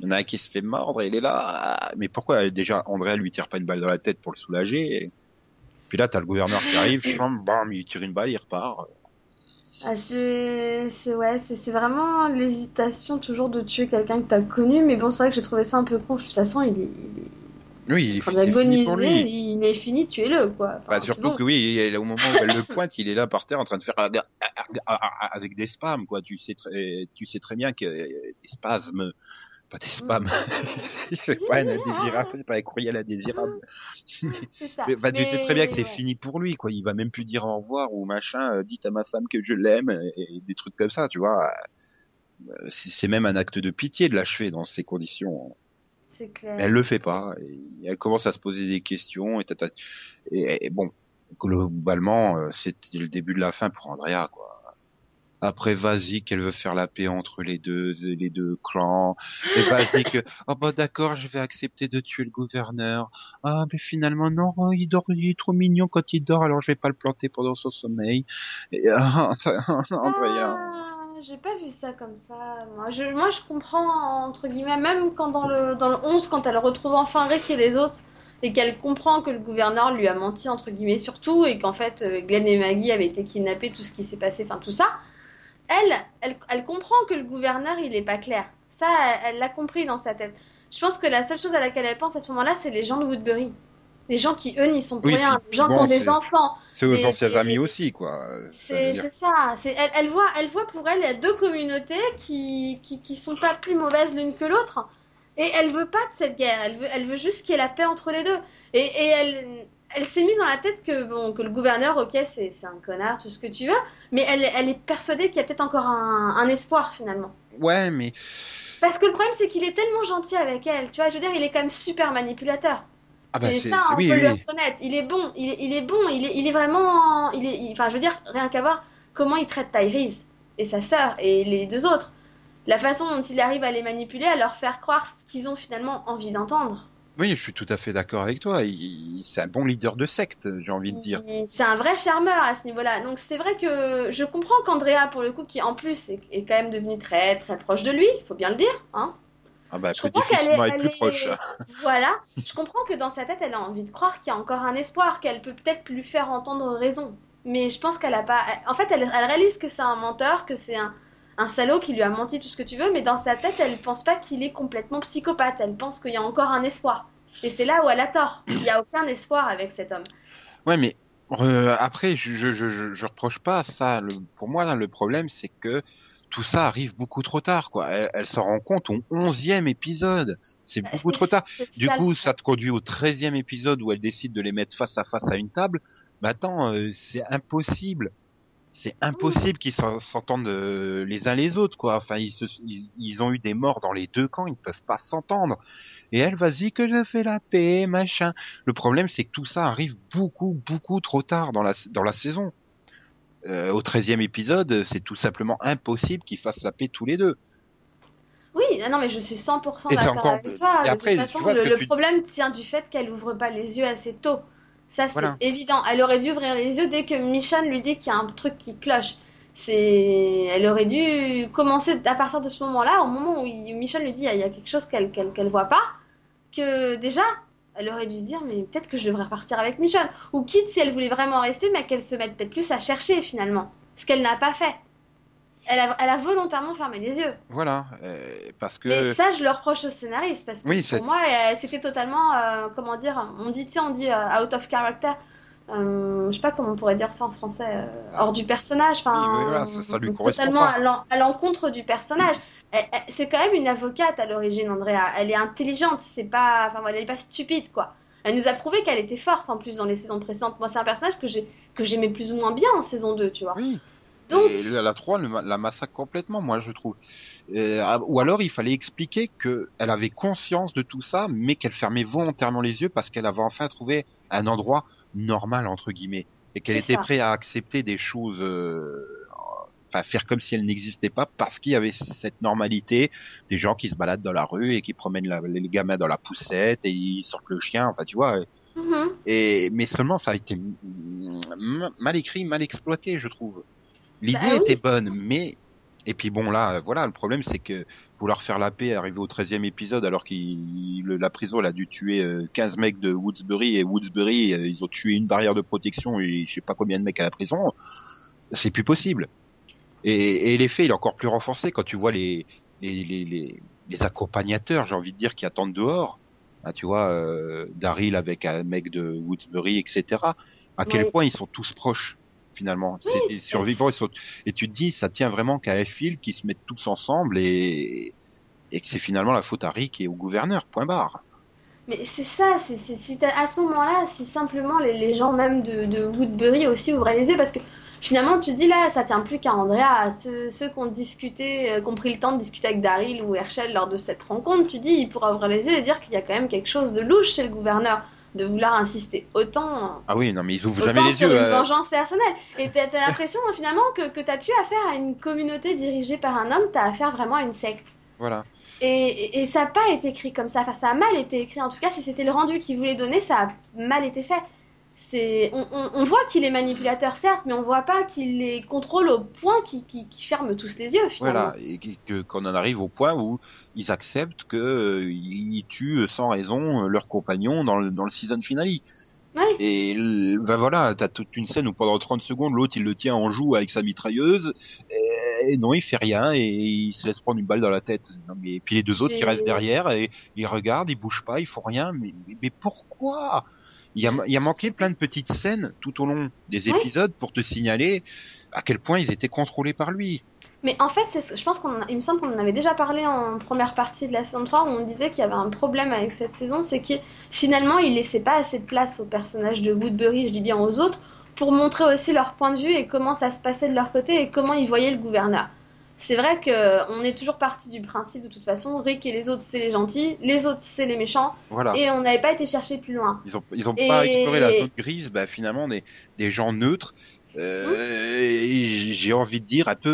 Il y en a un qui se fait mordre et il est là. Mais pourquoi déjà Andrea lui tire pas une balle dans la tête pour le soulager? Puis là t'as le gouverneur qui arrive, bam, il tire une balle, il repart. Ah, c'est c'est- ouais, c'est c'est vraiment l'hésitation toujours de tuer quelqu'un que t'as connu, mais bon, c'est vrai que j'ai trouvé ça un peu con. De toute façon, il est, il est Oui, il en train c'est fini pour lui. il est fini, tuez-le, quoi. Enfin, Bah, surtout bon. que oui, au moment où elle le pointe, il est là par terre en train de faire avec des spasmes, quoi. Tu sais très, tu sais très bien que des spasmes, pas des spams. c'est pas un indésirable, c'est pas un courriel indésirable. C'est ça. Mais, bah, tu sais très bien que c'est ouais. fini pour lui, quoi. Il va même plus dire au revoir ou machin. euh, dites à ma femme que je l'aime et, et des trucs comme ça, tu vois. Euh, C'est même un acte de pitié de l'achever dans ces conditions. C'est clair. Elle le fait pas. Et elle commence à se poser des questions et, tata- et, et bon, globalement, euh, c'était le début de la fin pour Andrea, quoi. Après, vas-y qu'elle veut faire la paix entre les deux, les deux clans. Et vas-y que, oh bah d'accord, je vais accepter de tuer le gouverneur. Ah, mais finalement non, il dort, il est trop mignon quand il dort, alors je vais pas le planter pendant son sommeil. Et, ah, Andrea. Ah, j'ai pas vu ça comme ça. Moi je, moi, je comprends, entre guillemets, même quand dans le, dans le 11, quand elle retrouve enfin Rick et les autres, et qu'elle comprend que le gouverneur lui a menti, entre guillemets, surtout, et qu'en fait, euh, Glenn et Maggie avaient été kidnappés, tout ce qui s'est passé, enfin tout ça, elle, elle, elle comprend que le gouverneur, il est pas clair. Ça, elle l'a compris dans sa tête. Je pense que la seule chose à laquelle elle pense à ce moment-là, c'est les gens de Woodbury. Les gens qui, eux, n'y sont pour Oui, rien. Les gens bon, qui ont des enfants. C'est aux anciens amis aussi, quoi. C'est ça. Elle, elle voit, elle voit pour elle il y a deux communautés qui, qui, qui sont pas plus mauvaises l'une que l'autre. Et elle veut pas de cette guerre. Elle veut, elle veut juste qu'il y ait la paix entre les deux. Et, et elle, elle s'est mise dans la tête que bon, que le gouverneur, ok, c'est un connard, tout ce que tu veux. Mais elle, elle est persuadée qu'il y a peut-être encore un, un espoir finalement. Ouais, mais Parce que le problème, c'est qu'il est tellement gentil avec elle. Tu vois, je veux dire, il est quand même super manipulateur. Ah bah, c'est ça, on oui, peut le reconnaître. Il est bon, il est, il est bon, il est, il est vraiment. Il est, il- enfin, je veux dire, rien qu'à voir comment il traite Tyrese et sa sœur et les deux autres. La façon dont il arrive à les manipuler, à leur faire croire ce qu'ils ont finalement envie d'entendre. Oui, je suis tout à fait d'accord avec toi. C'est un bon leader de secte, j'ai envie de dire. C'est un vrai charmeur à ce niveau-là. Donc c'est vrai que je comprends qu'Andrea, pour le coup, qui en plus est, est quand même devenu très très proche de lui, il faut bien le dire, hein. Ah bah, Je peut comprends qu'elle est, plus est- proche. Voilà, je comprends que dans sa tête, elle a envie de croire qu'il y a encore un espoir, qu'elle peut peut-être lui faire entendre raison. Mais je pense qu'elle a pas. En fait, elle, elle réalise que c'est un menteur, que c'est un, un salaud qui lui a menti tout ce que tu veux, mais dans sa tête, elle pense pas qu'il est complètement psychopathe. Elle pense qu'il y a encore un espoir. Et c'est là où elle a tort. Il n'y a aucun espoir avec cet homme. Ouais, mais euh, après, je, je, je, reproche pas ça. Le, pour moi, le problème, c'est que tout ça arrive beaucoup trop tard, quoi. Elle, elle s'en rend compte au onzième épisode. C'est beaucoup C'est- trop tard. Du coup, ça te conduit au treizième épisode où elle décide de les mettre face à face à une table. Mais attends, euh, c'est impossible. C'est impossible qu'ils s'en- s'entendent euh, les uns les autres, quoi. Enfin, ils, se, ils, ils ont eu des morts dans les deux camps, ils ne peuvent pas s'entendre. Et elle, vas-y que je fais la paix, machin. Le problème, c'est que tout ça arrive beaucoup, beaucoup trop tard dans la, dans la saison. Euh, au treizième épisode, c'est tout simplement impossible qu'ils fassent la paix tous les deux. Oui, non, non, mais je suis 100% Et c'est d'accord encore- avec toi. et De après, toute façon, le, tu- problème tient du fait qu'elle ouvre pas les yeux assez tôt. Ça, c'est Voilà. évident. Elle aurait dû ouvrir les yeux dès que Michonne lui dit qu'il y a un truc qui cloche. C'est, elle aurait dû commencer à partir de ce moment-là, au moment où il- Michonne lui dit il y a il y a quelque chose qu'elle qu'elle qu'elle voit pas, que déjà, elle aurait dû se dire mais peut-être que je devrais repartir avec Michonne. Ou quitte si elle voulait vraiment rester, mais qu'elle se mette peut-être plus à chercher finalement. Ce qu'elle n'a pas fait. Elle a, elle a volontairement fermé les yeux. Voilà, euh, parce que Mais ça, je le reproche au scénariste parce que Oui, pour moi, euh, c'était totalement, euh, comment dire, on dit, sais, on dit euh, out of character. Je sais pas comment on pourrait dire ça en français, hors du personnage. Enfin, Oui, oui, voilà, ça- ça lui correspond totalement pas. à l'en- à l'encontre du personnage. C'est quand même une avocate à l'origine, Andrea. Elle est intelligente, c'est pas, enfin, elle est pas stupide, quoi. Elle nous a prouvé qu'elle était forte en plus dans les saisons précédentes. Moi, c'est un personnage que j'aimais plus ou moins bien en saison 2, tu vois. oui. Donc, Et la, la 3 le ma- la massacre complètement, moi je trouve. Ah, ou alors il fallait expliquer que elle avait conscience de tout ça, mais qu'elle fermait volontairement les yeux parce qu'elle avait enfin trouvé un endroit normal entre guillemets et qu'elle était prête à accepter des choses, euh, enfin faire comme si elles n'existaient pas parce qu'il y avait cette normalité des gens qui se baladent dans la rue et qui promènent la- les gamins dans la poussette et ils sortent le chien, enfin tu vois. mhm. Et mais seulement ça a été mal écrit, mal exploité, je trouve. L'idée Bah était bonne, mais et puis bon là, euh, voilà, le problème c'est que vouloir faire la paix, arriver au 13e épisode alors que la prison elle a dû tuer euh, 15 mecs de Woodsbury et Woodsbury euh, ils ont tué une barrière de protection et je sais pas combien de mecs à la prison, c'est plus possible. Et, et l'effet il est encore plus renforcé quand tu vois les les les, les, les accompagnateurs, j'ai envie de dire, qui attendent dehors. Ah, tu vois, euh, Daryl avec un mec de Woodsbury, etc. À quel Oui. point ils sont tous proches finalement. c'est des survivants. Ils sont... Et tu te dis, ça tient vraiment qu'à fil qui se mettent tous ensemble et, et que c'est finalement la faute à Rick et au gouverneur. Point barre. Mais c'est ça, c'est à ce moment-là, si simplement les, les gens même de, de Woodbury aussi ouvraient les yeux, parce que finalement tu te dis là, ça tient plus qu'à Andrea, ceux, ceux qui ont discuté, euh, qui ont pris le temps de discuter avec Daryl ou Herschel lors de cette rencontre, tu dis, ils pourraient ouvrir les yeux et dire qu'il y a quand même quelque chose de louche chez le gouverneur, de vouloir insister autant, Ah oui, non, mais ils ouvrent autant jamais les sur yeux. une euh, vengeance personnelle. Et t'as t'as l'impression finalement que, que t'as plus affaire à une communauté dirigée par un homme, t'as affaire vraiment à une secte. Voilà. Et, et- et ça n'a pas été écrit comme ça. Enfin, ça a mal été écrit. En tout cas, si c'était le rendu qu'il voulait donner, ça a mal été fait. C'est, on, on- on voit qu'il est manipulateur, certes, mais on voit pas qu'il les contrôle au point qu'il qu'il- qu'il ferme tous les yeux, finalement. Voilà, et qu'on en arrive au point où ils acceptent que euh, ils tuent sans raison euh, leurs compagnons dans le, dans le season finale. Ouais. Et ben voilà, t'as toute une scène où pendant 30 secondes l'autre il le tient en joue avec sa mitrailleuse et non il fait rien et il se laisse prendre une balle dans la tête. Non, mais et puis les deux autres qui restent derrière et ils regardent, ils bougent pas, ils font rien. Mais, mais, mais pourquoi? Il y, a, il y a manqué plein de petites scènes tout au long des Oui. épisodes pour te signaler à quel point ils étaient contrôlés par lui. Mais en fait, ce- je pense qu'on, il me semble qu'on en avait déjà parlé en première partie de la saison 3 où on disait qu'il y avait un problème avec cette saison, c'est que finalement, il laissait pas assez de place aux personnages de Woodbury, je dis bien aux autres, pour montrer aussi leur point de vue et comment ça se passait de leur côté et comment ils voyaient le gouverneur. C'est vrai que on est toujours parti du principe de toute façon, Rick et les autres c'est les gentils, les autres c'est les méchants, Voilà. et on n'avait pas été chercher plus loin. Ils ont, ils ont Et- pas exploré la zone grise, bah finalement des, des gens neutres. Euh, j- j'ai envie de dire un peu,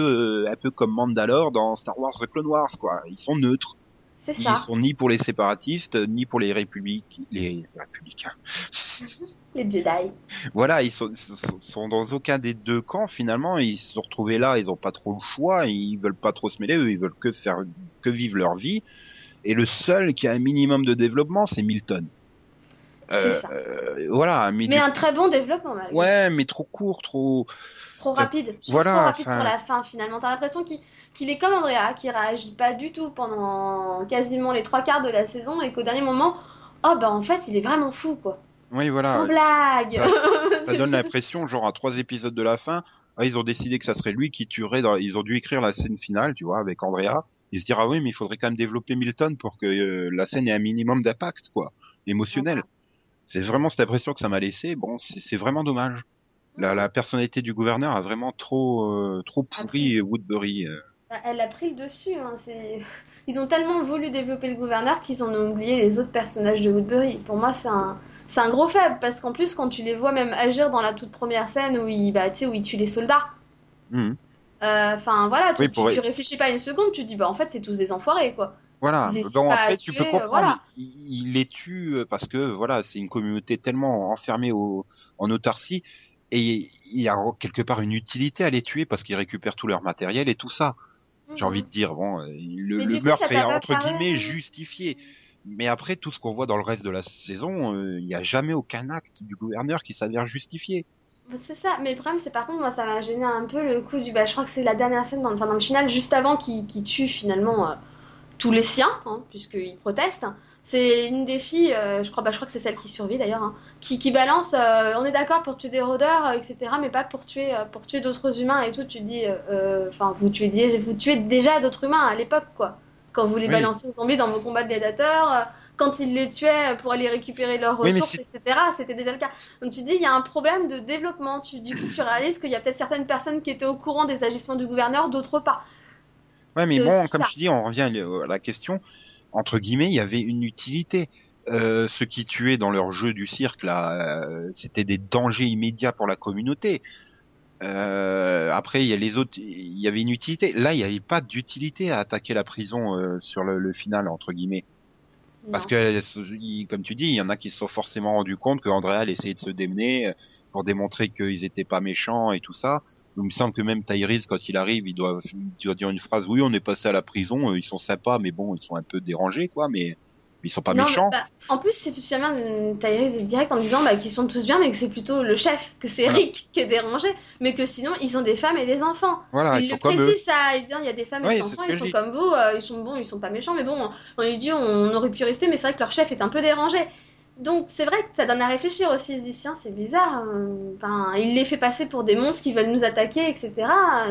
euh, un peu comme Mandalore dans Star Wars The Clone Wars, quoi. Ils sont neutres. C'est Ils ça. sont ni pour les séparatistes, ni pour les républiques, les républicains. Les Jedi. Voilà, ils sont, sont, dans aucun des deux camps finalement. Ils se sont retrouvés là, ils ont pas trop le choix, ils veulent pas trop se mêler, eux, ils veulent que faire, que vivre leur vie. Et le seul qui a un minimum de développement, c'est Milton. C'est ça. euh, voilà, mais, Mais du- un très bon développement, malgré. ouais, mais trop court, trop. Trop rapide. Voilà, trop rapide sur la fin, finalement. T'as l'impression qu'il qu'il est comme Andrea, qui réagit pas du tout pendant quasiment les trois quarts de la saison, et qu'au dernier moment, oh bah en fait, il est vraiment fou, quoi. Oui, Sans voilà. blague. Ça- donne l'impression, genre à trois épisodes de la fin, ah, ils ont décidé que ça serait lui qui tuerait. Dans... Ils ont dû écrire la scène finale, tu vois, avec Andrea. Ils se dirent ah oui, mais il faudrait quand même développer Milton pour que euh, la scène ait un minimum d'impact, quoi, émotionnel. C'est vraiment cette impression que ça m'a laissé. Bon, c'est c'est vraiment dommage. La, la personnalité du gouverneur a vraiment trop, euh, trop pourri Woodbury. euh. Bah, Elle a pris le dessus. Hein. Ils ont tellement voulu développer le gouverneur qu'ils en ont oublié les autres personnages de Woodbury. Pour moi, c'est un... gros faible parce qu'en plus, quand tu les vois même agir dans la toute première scène où ils, bah, où ils tuent les soldats, Mhm. euh, enfin voilà, tu, Oui, tu- réfléchis pas une seconde, tu te dis bah en fait, c'est tous des enfoirés quoi. Voilà. Donc fait, tu peux tuer, comprendre. voilà. Il, il les tue euh, parce que voilà, c'est une communauté tellement enfermée au, en autarcie et il y a quelque part une utilité à les tuer parce qu'ils récupèrent tout leur matériel et tout ça. J'ai envie de dire bon, euh, le, le coup, meurtre est entre parlé guillemets justifié. Mais après tout ce qu'on voit dans le reste de la saison, euh, il n'y a jamais aucun acte du gouverneur qui s'avère justifié. C'est ça, mais le problème c'est par contre moi ça m'a gêné un peu le coup du bah je crois que c'est la dernière scène dans le, enfin, dans le final juste avant qu'il tue finalement euh, tous les siens hein, puisqu'ils protestent. C'est une des filles, euh, je crois bah je crois que c'est celle qui survit d'ailleurs, hein, qui, qui balance euh, on est d'accord pour tuer des rôdeurs euh, etc mais pas pour tuer euh, pour tuer d'autres humains et tout. Tu dis enfin vous tuez vous tuez déjà d'autres humains à l'époque quoi quand vous les Oui. balancez aux zombies dans vos combats de gladiateurs. quand ils les tuaient pour aller récupérer leurs Oui, ressources, etc., c'était déjà le cas. Donc tu dis, il y a un problème de développement. Tu, du coup, tu réalises qu'il y a peut-être certaines personnes qui étaient au courant des agissements du gouverneur, d'autres pas. Ouais, mais bon, comme ça. je dis, on revient à la question. Entre guillemets, il y avait une utilité. Euh, ceux qui tuaient dans leur jeu du cirque, là, euh, c'était des dangers immédiats pour la communauté. Euh, après, il y a les autres, il y avait une utilité. Là, il n'y avait pas d'utilité à attaquer la prison euh, sur le, le final, entre guillemets. Parce que, euh, il- comme tu dis, il y en a qui se sont forcément rendus compte que Andrea essayait de se démener euh, pour démontrer qu'ils étaient pas méchants et tout ça. Donc, il me semble que même Tyrese, quand il arrive, il doit, il doit dire une phrase. Oui, on est passé à la prison. Ils sont sympas, mais bon, ils sont un peu dérangés, quoi. Mais ils sont pas Non, méchants. bah, en plus, si tu te souviens, euh, Tyrese est direct en disant bah, qu'ils sont tous bien, mais que c'est plutôt le chef, que c'est Voilà. Rick qui est dérangé, mais que sinon ils ont des femmes et des enfants. Voilà, ils il sont le comme eux. précise ça, il dit il y a des femmes et des enfants, ils sont comme vous, euh, ils sont bons, ils sont pas méchants, mais bon, on lui dit on aurait pu rester, mais c'est vrai que leur chef est un peu dérangé. Donc c'est vrai que ça donne à réfléchir aussi, il se dit tiens c'est bizarre, euh, enfin, il les fait passer pour des monstres qui veulent nous attaquer, etc.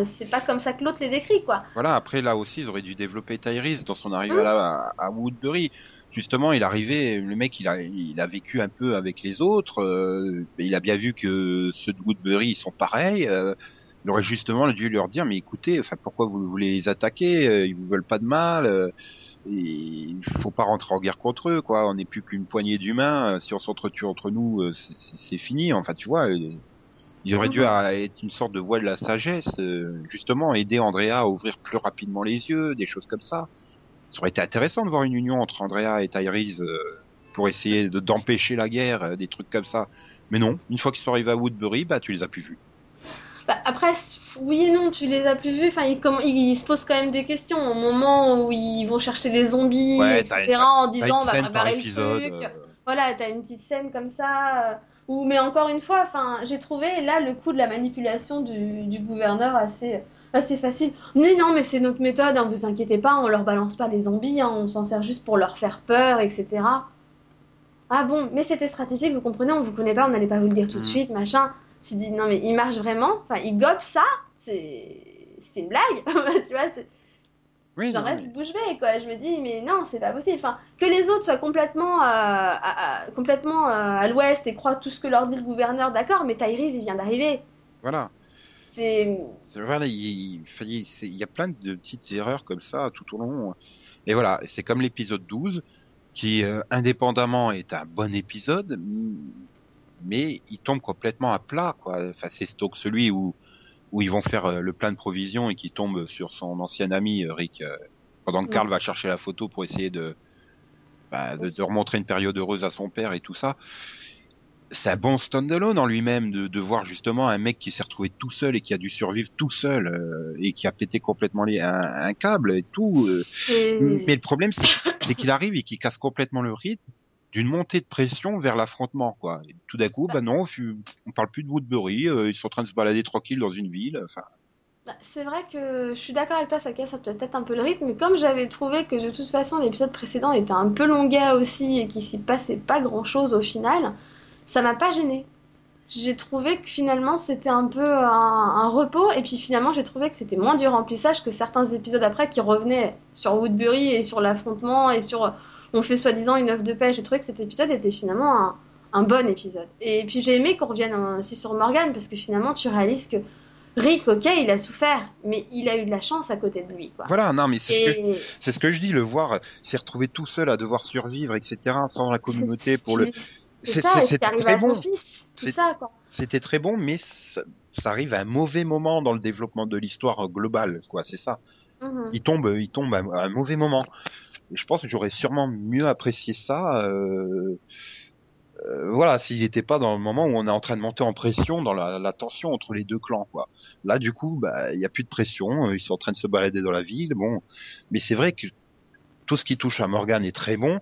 C'est pas comme ça que l'autre les décrit quoi. Voilà, après là aussi, ils auraient dû développer Tyrese dans son arrivée Mm. à, à Woodbury. Justement, il arrivait, le mec, il a, il a vécu un peu avec les autres. euh, il a bien vu que ceux de Woodbury, ils sont pareils. euh, il aurait justement dû leur dire, mais écoutez, enfin, pourquoi vous voulez les attaquer euh, Ils vous veulent pas de mal. euh, il faut pas rentrer en guerre contre eux, quoi. On n'est plus qu'une poignée d'humains. euh, Si on s'entretue entre nous, c'est- fini. Enfin, tu vois. Il aurait dû être une sorte de voie de la sagesse, justement, aider Andrea à ouvrir plus rapidement les yeux, des choses comme ça. Ça aurait été intéressant de voir une union entre Andrea et Tyrese euh, pour essayer de- d'empêcher la guerre, euh, des trucs comme ça. Mais non, une fois qu'ils sont arrivés à Woodbury, bah tu les as plus vus. Bah, après, oui et non, tu les as plus vus. Enfin, ils, se posent quand même des questions au moment où ils vont chercher les zombies, Ouais, etc. t'as- en T'as disant on va préparer le truc. euh, Voilà, t'as une petite scène comme ça. Où, mais encore une fois, enfin, j'ai trouvé là le coup de la manipulation du, du gouverneur assez, assez facile. Mais non, mais c'est notre méthode, hein, vous inquiétez pas, on leur balance pas les zombies, hein, on s'en sert juste pour leur faire peur, etc. Ah bon, mais c'était stratégique, vous comprenez, on vous connaît pas, on n'allait pas vous le dire tout de Mhm. suite, machin. Tu dis non mais il marche vraiment, enfin il gobe ça, c'est c'est une blague, tu vois. c'est- Oui, J'en reste mais- bouche bée, quoi. Je me dis, mais non, c'est pas possible. Enfin, que les autres soient complètement, euh, à, à- complètement euh, à l'ouest et croient tout ce que leur dit le gouverneur, d'accord, mais Tyrese, il vient d'arriver. Voilà. C'est. Voilà, il, il, il y a plein de petites erreurs comme ça tout au long. Et voilà, c'est comme l'épisode 12 qui, euh, indépendamment, est un bon épisode, mais il tombe complètement à plat. Quoi. Enfin, c'est Stoke celui où où ils vont faire euh, le plein de provisions et qui tombe sur son ancien ami euh, Rick pendant que Carl va chercher la photo pour essayer de, bah, de, de remontrer une période heureuse à son père et tout ça c'est un bon standalone en lui-même de, de voir justement un mec qui s'est retrouvé tout seul et qui a dû survivre tout seul euh, et qui a pété complètement les, un, un, câble et tout. Euh. Mais le problème, c'est qu'il arrive et qu'il casse complètement le rythme d'une montée de pression vers l'affrontement, quoi. Et tout d'un coup, bah non, on parle plus de Woodbury, euh, ils sont en train de se balader tranquille dans une ville. Enfin. Bah, c'est vrai que je suis d'accord avec toi, ça casse peut-être un peu le rythme, mais comme j'avais trouvé que de toute façon l'épisode précédent était un peu longuet aussi et qu'il s'y passait pas grand-chose au final, ça m'a pas gêné. J'ai trouvé que finalement c'était un peu un, repos et puis finalement j'ai trouvé que c'était moins du remplissage que certains épisodes après qui revenaient sur Woodbury et sur l'affrontement et sur on fait soi-disant une œuf de pêche. J'ai trouvé que cet épisode était finalement un, bon épisode. Et puis j'ai aimé qu'on revienne aussi sur Morgan parce que finalement tu réalises que Rick, ok, il a souffert, mais il a eu de la chance à côté de lui. Quoi. Voilà, non, mais c'est ce, ce, que je dis, le voir s'est retrouvé tout seul à devoir survivre, etc., sans la communauté pour le. C'est ça, arrive à bon. son fils, tout ça, quoi. C'était très bon, mais ça, ça, arrive à un mauvais moment dans le développement de l'histoire globale, quoi, c'est ça. Mm-hmm. Il tombe, il tombe à, un mauvais moment. Et je pense que j'aurais sûrement mieux apprécié ça, euh, euh, voilà, s'il n'était pas dans le moment où on est en train de monter en pression dans la, la tension entre les deux clans, quoi. Là, du coup, bah, il y a plus de pression, euh, ils sont en train de se balader dans la ville, bon. Mais c'est vrai que tout ce qui touche à Morgan est très bon.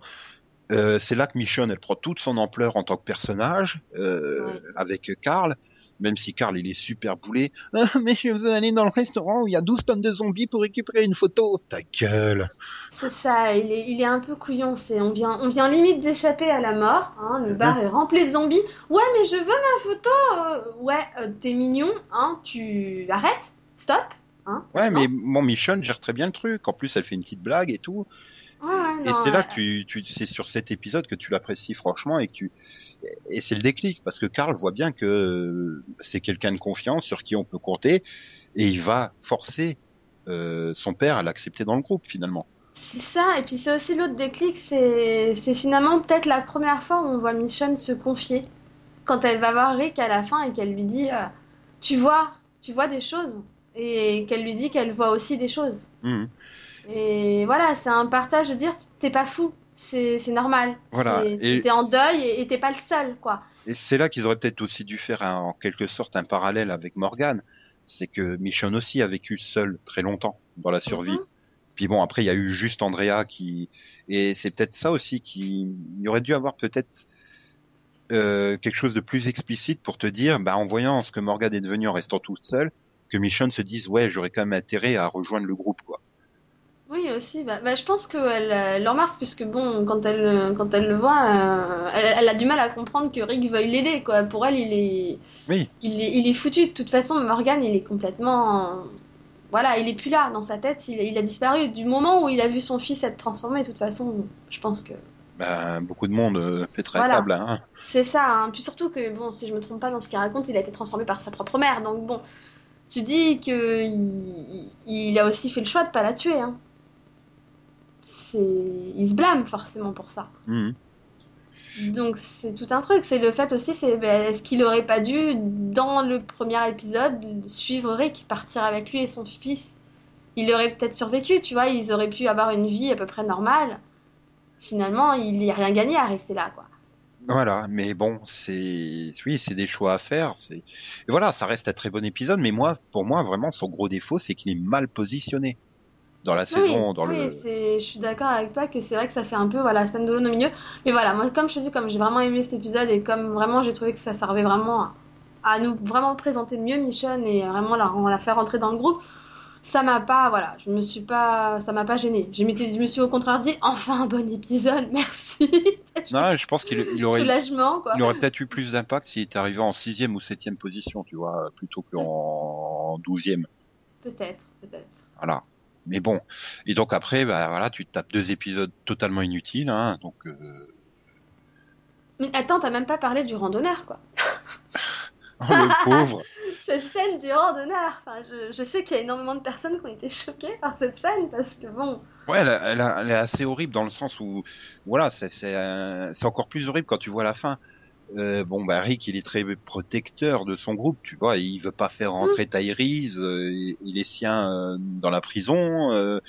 Euh, c'est là que Michonne, elle prend toute son ampleur en tant que personnage euh, avec Carl. Même si Carl il est super boulé. Ah, mais je veux aller dans le restaurant où il y a 12 tonnes de zombies pour récupérer une photo. Ta gueule. C'est ça, il est, il est un peu couillon. C'est, on vient, on vient limite d'échapper à la mort. Hein, le bar est rempli de zombies. Ouais, mais je veux ma photo. Euh, ouais, t'es mignon. Hein, tu arrêtes, stop. Hein, ouais, mais mon Michonne gère très bien le truc. En plus, elle fait une petite blague et tout et c'est là que tu, tu c'est sur cet épisode que tu l'apprécies franchement et que tu et c'est le déclic parce que Karl voit bien que c'est quelqu'un de confiance sur qui on peut compter et il va forcer euh, son père à l'accepter dans le groupe finalement. C'est ça et puis c'est aussi l'autre déclic c'est c'est finalement peut-être la première fois où on voit Michonne se confier quand elle va voir Rick à la fin et qu'elle lui dit euh, tu vois tu vois des choses et qu'elle lui dit qu'elle voit aussi des choses. Mmh. Et voilà, c'est un partage de dire t'es pas fou, c'est normal. Voilà. T'es en deuil et t'es pas le seul, quoi. Et c'est là qu'ils auraient peut-être aussi dû faire en quelque sorte un parallèle avec Morgan. C'est que Michonne aussi a vécu seul très longtemps dans la survie. Mhm. Puis bon, après il y a eu juste Andrea qui et c'est peut-être ça aussi qui il aurait dû avoir peut-être euh, quelque chose de plus explicite pour te dire, bah en voyant ce que Morgan est devenu en restant toute seule, que Michonne se dise ouais j'aurais quand même intérêt à rejoindre le groupe quoi. Oui, aussi. Bah, bah, je pense qu'elle elle remarque, puisque bon, quand elle, quand elle le voit, euh, elle, a du mal à comprendre que Rick veuille l'aider, quoi. Pour elle, il est, oui. il est, il est foutu. De toute façon, Morgan, il est complètement, voilà, il est plus là dans sa tête. Il, il, a disparu du moment où il a vu son fils être transformé. De toute façon, je pense que. Bah, beaucoup de monde euh, fait très voilà. Hein. C'est ça. Hein. Puis surtout que bon, si je me trompe pas dans ce qu'il raconte, il a été transformé par sa propre mère. Donc bon, tu dis que il, il a aussi fait le choix de pas la tuer. Hein il se blâme forcément pour ça. Mhm. Donc c'est tout un truc. C'est le fait aussi, c'est ben, est-ce qu'il aurait pas dû dans le premier épisode suivre Rick, partir avec lui et son fils? Il aurait peut-être survécu, tu vois. Ils auraient pu avoir une vie à peu près normale. Finalement, il n'y a rien gagné à rester là, quoi. Voilà, mais bon, c'est oui, c'est des choix à faire. C'est voilà, ça reste un très bon épisode, mais moi, pour moi, vraiment, son gros défaut, c'est qu'il est mal positionné dans la saison. Oui, dans oui, je suis d'accord avec toi que c'est vrai que ça fait un peu voilà, scène de l'eau au milieu. Mais voilà, moi, comme je te dis, comme j'ai vraiment aimé cet épisode et comme vraiment j'ai trouvé que ça servait vraiment à, nous vraiment présenter mieux Michonne et vraiment la, la faire rentrer dans le groupe, ça m'a pas, voilà, je me suis pas, ça m'a pas gêné. Je, je me suis au contraire dit, enfin un bon épisode, merci. non, je pense qu'il il aurait, Soulagement, quoi. il aurait peut-être eu plus d'impact s'il était arrivé en sixième ou septième position, tu vois, plutôt qu'en douzième. Peut-être, peut-être. Voilà. Mais bon. Et donc après, bah voilà, tu tapes deux épisodes totalement inutiles, hein, donc. Euh... Mais attends, t'as même pas parlé du randonneur, quoi. Oh, le pauvre. cette scène du hors d'honneur. Enfin, je, je sais qu'il y a énormément de personnes qui ont été choquées par cette scène parce que bon. Ouais, elle, elle, elle est assez horrible dans le sens où, voilà, c'est c'est euh, c'est encore plus horrible quand tu vois la fin. Euh, bon, bah Rick, il est très protecteur de son groupe, tu vois, il veut pas faire rentrer Mm. Tyrese, euh, il est sien euh, dans la prison. euh.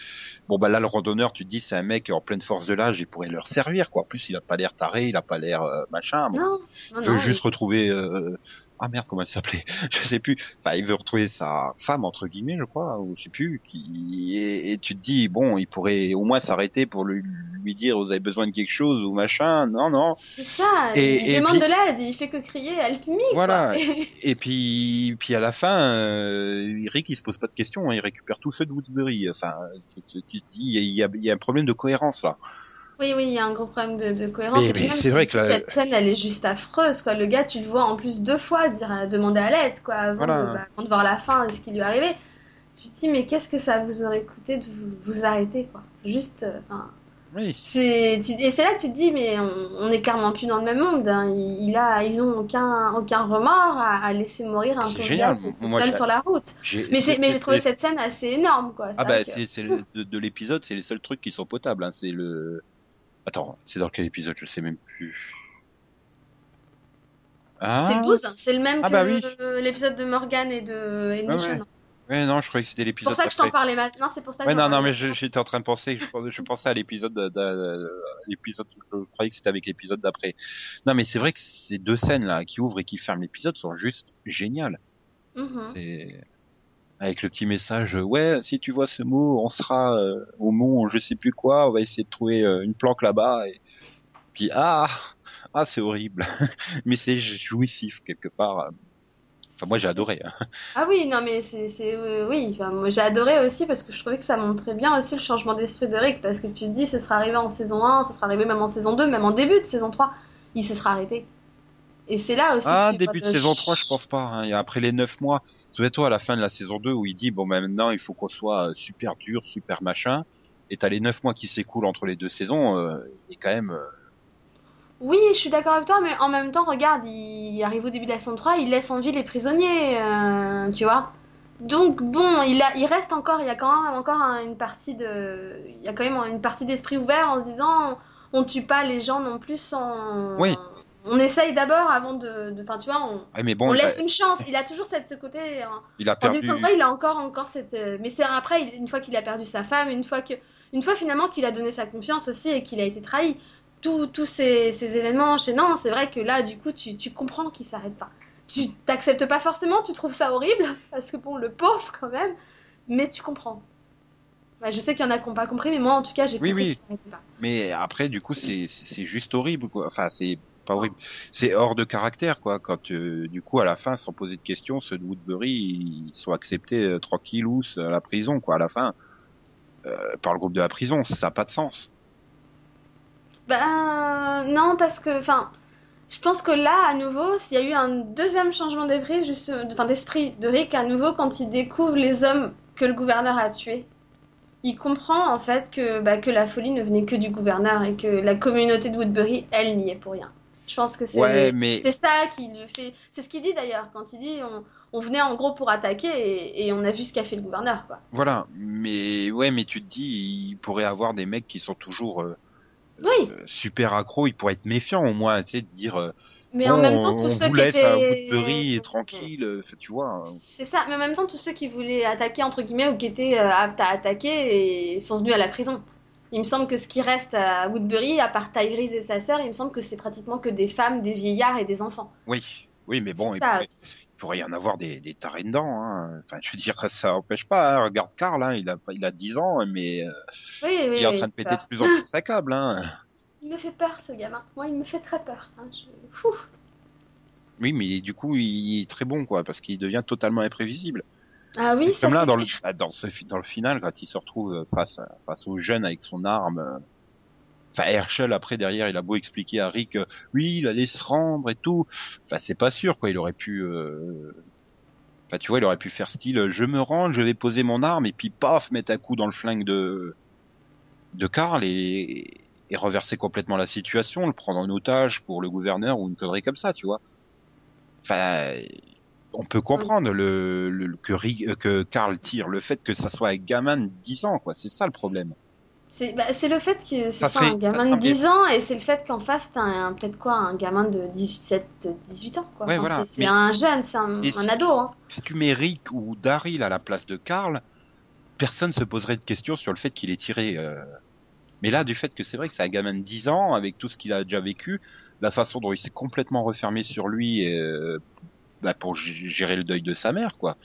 bon, bah là, le randonneur, tu te dis, c'est un mec en pleine force de l'âge, il pourrait leur servir, quoi. En plus, il a pas l'air taré, il a pas l'air euh, machin. Bon, Non, il veut non. juste retrouver euh, ah merde comment elle s'appelait je sais plus enfin il veut retrouver sa femme entre guillemets je crois ou je sais plus qui et, et tu te dis bon il pourrait au moins s'arrêter pour lui, lui dire vous avez besoin de quelque chose ou machin non non C'est ça. Et- il et demande puis- de l'aide, il fait que crier help me. Voilà. Quoi. et puis puis à la fin euh, Rick il se pose pas de questions hein, il récupère tout ceux de Woodbury enfin tu, tu- tu te dis il y a, il y a un problème de cohérence là Oui, oui, il y a un gros problème de, de cohérence. Mais- mais c'est vrai que la- cette scène, elle est juste affreuse, quoi. Le gars, tu le vois en plus deux fois dire, euh, demander à l'aide, quoi, avant, Voilà. de, bah, avant de voir la fin et ce qui lui est arrivé. Tu te dis, mais qu'est-ce que ça vous aurait coûté de vous, vous arrêter, quoi? Juste, euh, enfin, oui c'est, tu- et c'est là que tu te dis, mais on, on est clairement plus dans le même monde. hein. Il, il a, ils ont aucun, aucun remords à, à laisser mourir un pauvre génial. gars seul sur la route. j'ai Mais j'ai, mais j'ai trouvé cette scène assez énorme, quoi. Ah C'est bah vrai que- c'est c'est le- de, de l'épisode, c'est les seuls trucs qui sont potables. Hein. C'est le. Attends, c'est dans quel épisode Je sais même plus. Ah. C'est le 12, c'est le même Ah que bah oui. l'épisode de Morgan et de, et de Ouais, Michonne. ouais. Ouais, non, je croyais que c'était C'est l'épisode. pour ça que je t'en parlais maintenant, c'est pour ça que Ouais, non, non, mais j'étais en train de penser, je, pensais- je pensais à l'épisode, de, de- l'épisode, je croyais que c'était avec l'épisode d'après. Non, mais c'est vrai que ces deux scènes là, qui ouvrent et qui ferment l'épisode, sont juste géniales. Mhm. C'est avec le petit message, euh, ouais, si tu vois ce mot, on sera euh, au mont, je sais plus quoi, on va essayer de trouver euh, une planque là-bas. Et puis ah, ah, c'est horrible, mais c'est jouissif quelque part. Enfin, moi j'ai adoré. hein. Ah oui, non mais c'est, c'est euh, oui, enfin, moi j'ai adoré aussi parce que je trouvais que ça montrait bien aussi le changement d'esprit de Rick parce que tu te dis ce sera arrivé en saison 1, ce sera arrivé même en saison 2, même en début de saison 3, il se sera arrêté. Et c'est là aussi Ah, début de saison ch- 3, je pense pas. Hein. Après les 9 mois, souviens-toi à la fin de la saison 2 où il dit bon ben maintenant il faut qu'on soit euh, super dur, super machin. Et t'as les 9 mois qui s'écoulent entre les deux saisons, euh, et quand même. euh, Oui, je suis d'accord avec toi, mais en même temps, regarde, il arrive au début de la saison 3, il laisse en vie les prisonniers, euh, tu vois. Donc bon, il a, il reste encore, il y a quand même encore un- une partie de, il y a quand même une partie d'esprit ouvert en se disant, on tue pas les gens non plus sans. Oui. On essaye d'abord avant de, enfin tu vois, on, Ouais, mais bon, on laisse une chance. Il a toujours cette, ce côté. hein. il a En perdu. 2023, il a encore, encore cette. euh, Mais c'est après, une fois qu'il a perdu sa femme, une fois que, une fois finalement qu'il a donné sa confiance aussi et qu'il a été trahi, tous tous ces, ces événements enchaînants, c'est vrai que là, du coup, tu, tu comprends qu'il s'arrête pas. Tu t'acceptes pas forcément, tu trouves ça horrible parce que bon, le pauvre quand même, mais tu comprends. Je sais qu'il y en a qui n'ont pas compris, mais moi, en tout cas, j'ai Oui, compris oui. pas. Mais après, du coup, c'est juste horrible, quoi. Enfin, c'est pas horrible. C'est hors de caractère, quoi. Quand, euh, du coup, à la fin, sans poser de questions, ceux de Woodbury, ils sont acceptés euh, tranquillous à la prison, quoi. À la fin, euh, par le groupe de la prison, ça n'a pas de sens. Ben non, parce que, enfin, je pense que là, à nouveau, s'il y a eu un deuxième changement d'esprit, enfin, d'esprit de Rick, à nouveau, quand il découvre les hommes que le gouverneur a tués, il comprend en fait que, bah, que la folie ne venait que du gouverneur et que la communauté de Woodbury, elle, n'y est pour rien. Je pense que c'est Ouais, mais c'est ça qui le fait. C'est ce qu'il dit d'ailleurs quand il dit on, on venait en gros pour attaquer et, et on a vu ce qu'a fait le gouverneur, quoi. voilà. Mais ouais, mais tu te dis, il pourrait avoir des mecs qui sont toujours euh, Oui. euh, super accros. Ils pourraient être méfiants au moins, tu sais, de dire. euh, Mais bon, en même temps, tous ceux qui laisse à étaient Woodbury et tranquille, tu vois. hein. C'est ça, mais en même temps, tous ceux qui voulaient attaquer, entre guillemets, ou qui étaient aptes à attaquer, et sont venus à la prison. Il me semble que ce qui reste à Woodbury, à part Tyrese et sa sœur, il me semble que c'est pratiquement que des femmes, des vieillards et des enfants. Oui, oui, mais bon, il ça. pourrait, il pourrait y en avoir des, des tarés dedans. Hein. Enfin, je veux dire, ça empêche pas. Hein. Regarde Karl, hein, il a il a 10 ans, mais euh, Oui, oui, il est en train de péter de plus en plus sa câble. Hein. Il me fait peur, ce gamin. Moi, il me fait très peur. je-. Oui, mais du coup, il est très bon, quoi, parce qu'il devient totalement imprévisible. Ah oui, Comme là, dans le, bah, dans, ce, dans le final, quand il se retrouve face, à- face aux jeunes avec son arme. euh, Enfin, Herschel, après, derrière, il a beau expliquer à Rick, euh, oui, il allait se rendre et tout. Enfin, c'est pas sûr, quoi. Il aurait pu... euh, Enfin, tu vois, il aurait pu faire style, euh, je me rends, je vais poser mon arme, et puis paf, mettre un coup dans le flingue de de Karl et, et reverser complètement la situation, le prendre en otage pour le gouverneur ou une connerie comme ça, tu vois. Enfin, on peut comprendre le, le que euh, que Karl tire le fait que ça soit un gamin de 10 ans quoi, c'est ça le problème. C'est bah, le fait que c'est un gamin de serait- 10 ans et c'est le fait qu'en face t'as un- peut-être quoi un gamin de 17 18 ans quoi. Ouais, Enfin, voilà. c'est un jeune, c'est un, un si- ado hein. Si tu mets Rick ou Daryl à la place de Karl, personne se poserait de questions sur le fait qu'il est tiré. euh. Mais là, du fait que c'est vrai que c'est un gamin de 10 ans, avec tout ce qu'il a déjà vécu, la façon dont il s'est complètement refermé sur lui euh, bah, pour gérer le deuil de sa mère, quoi.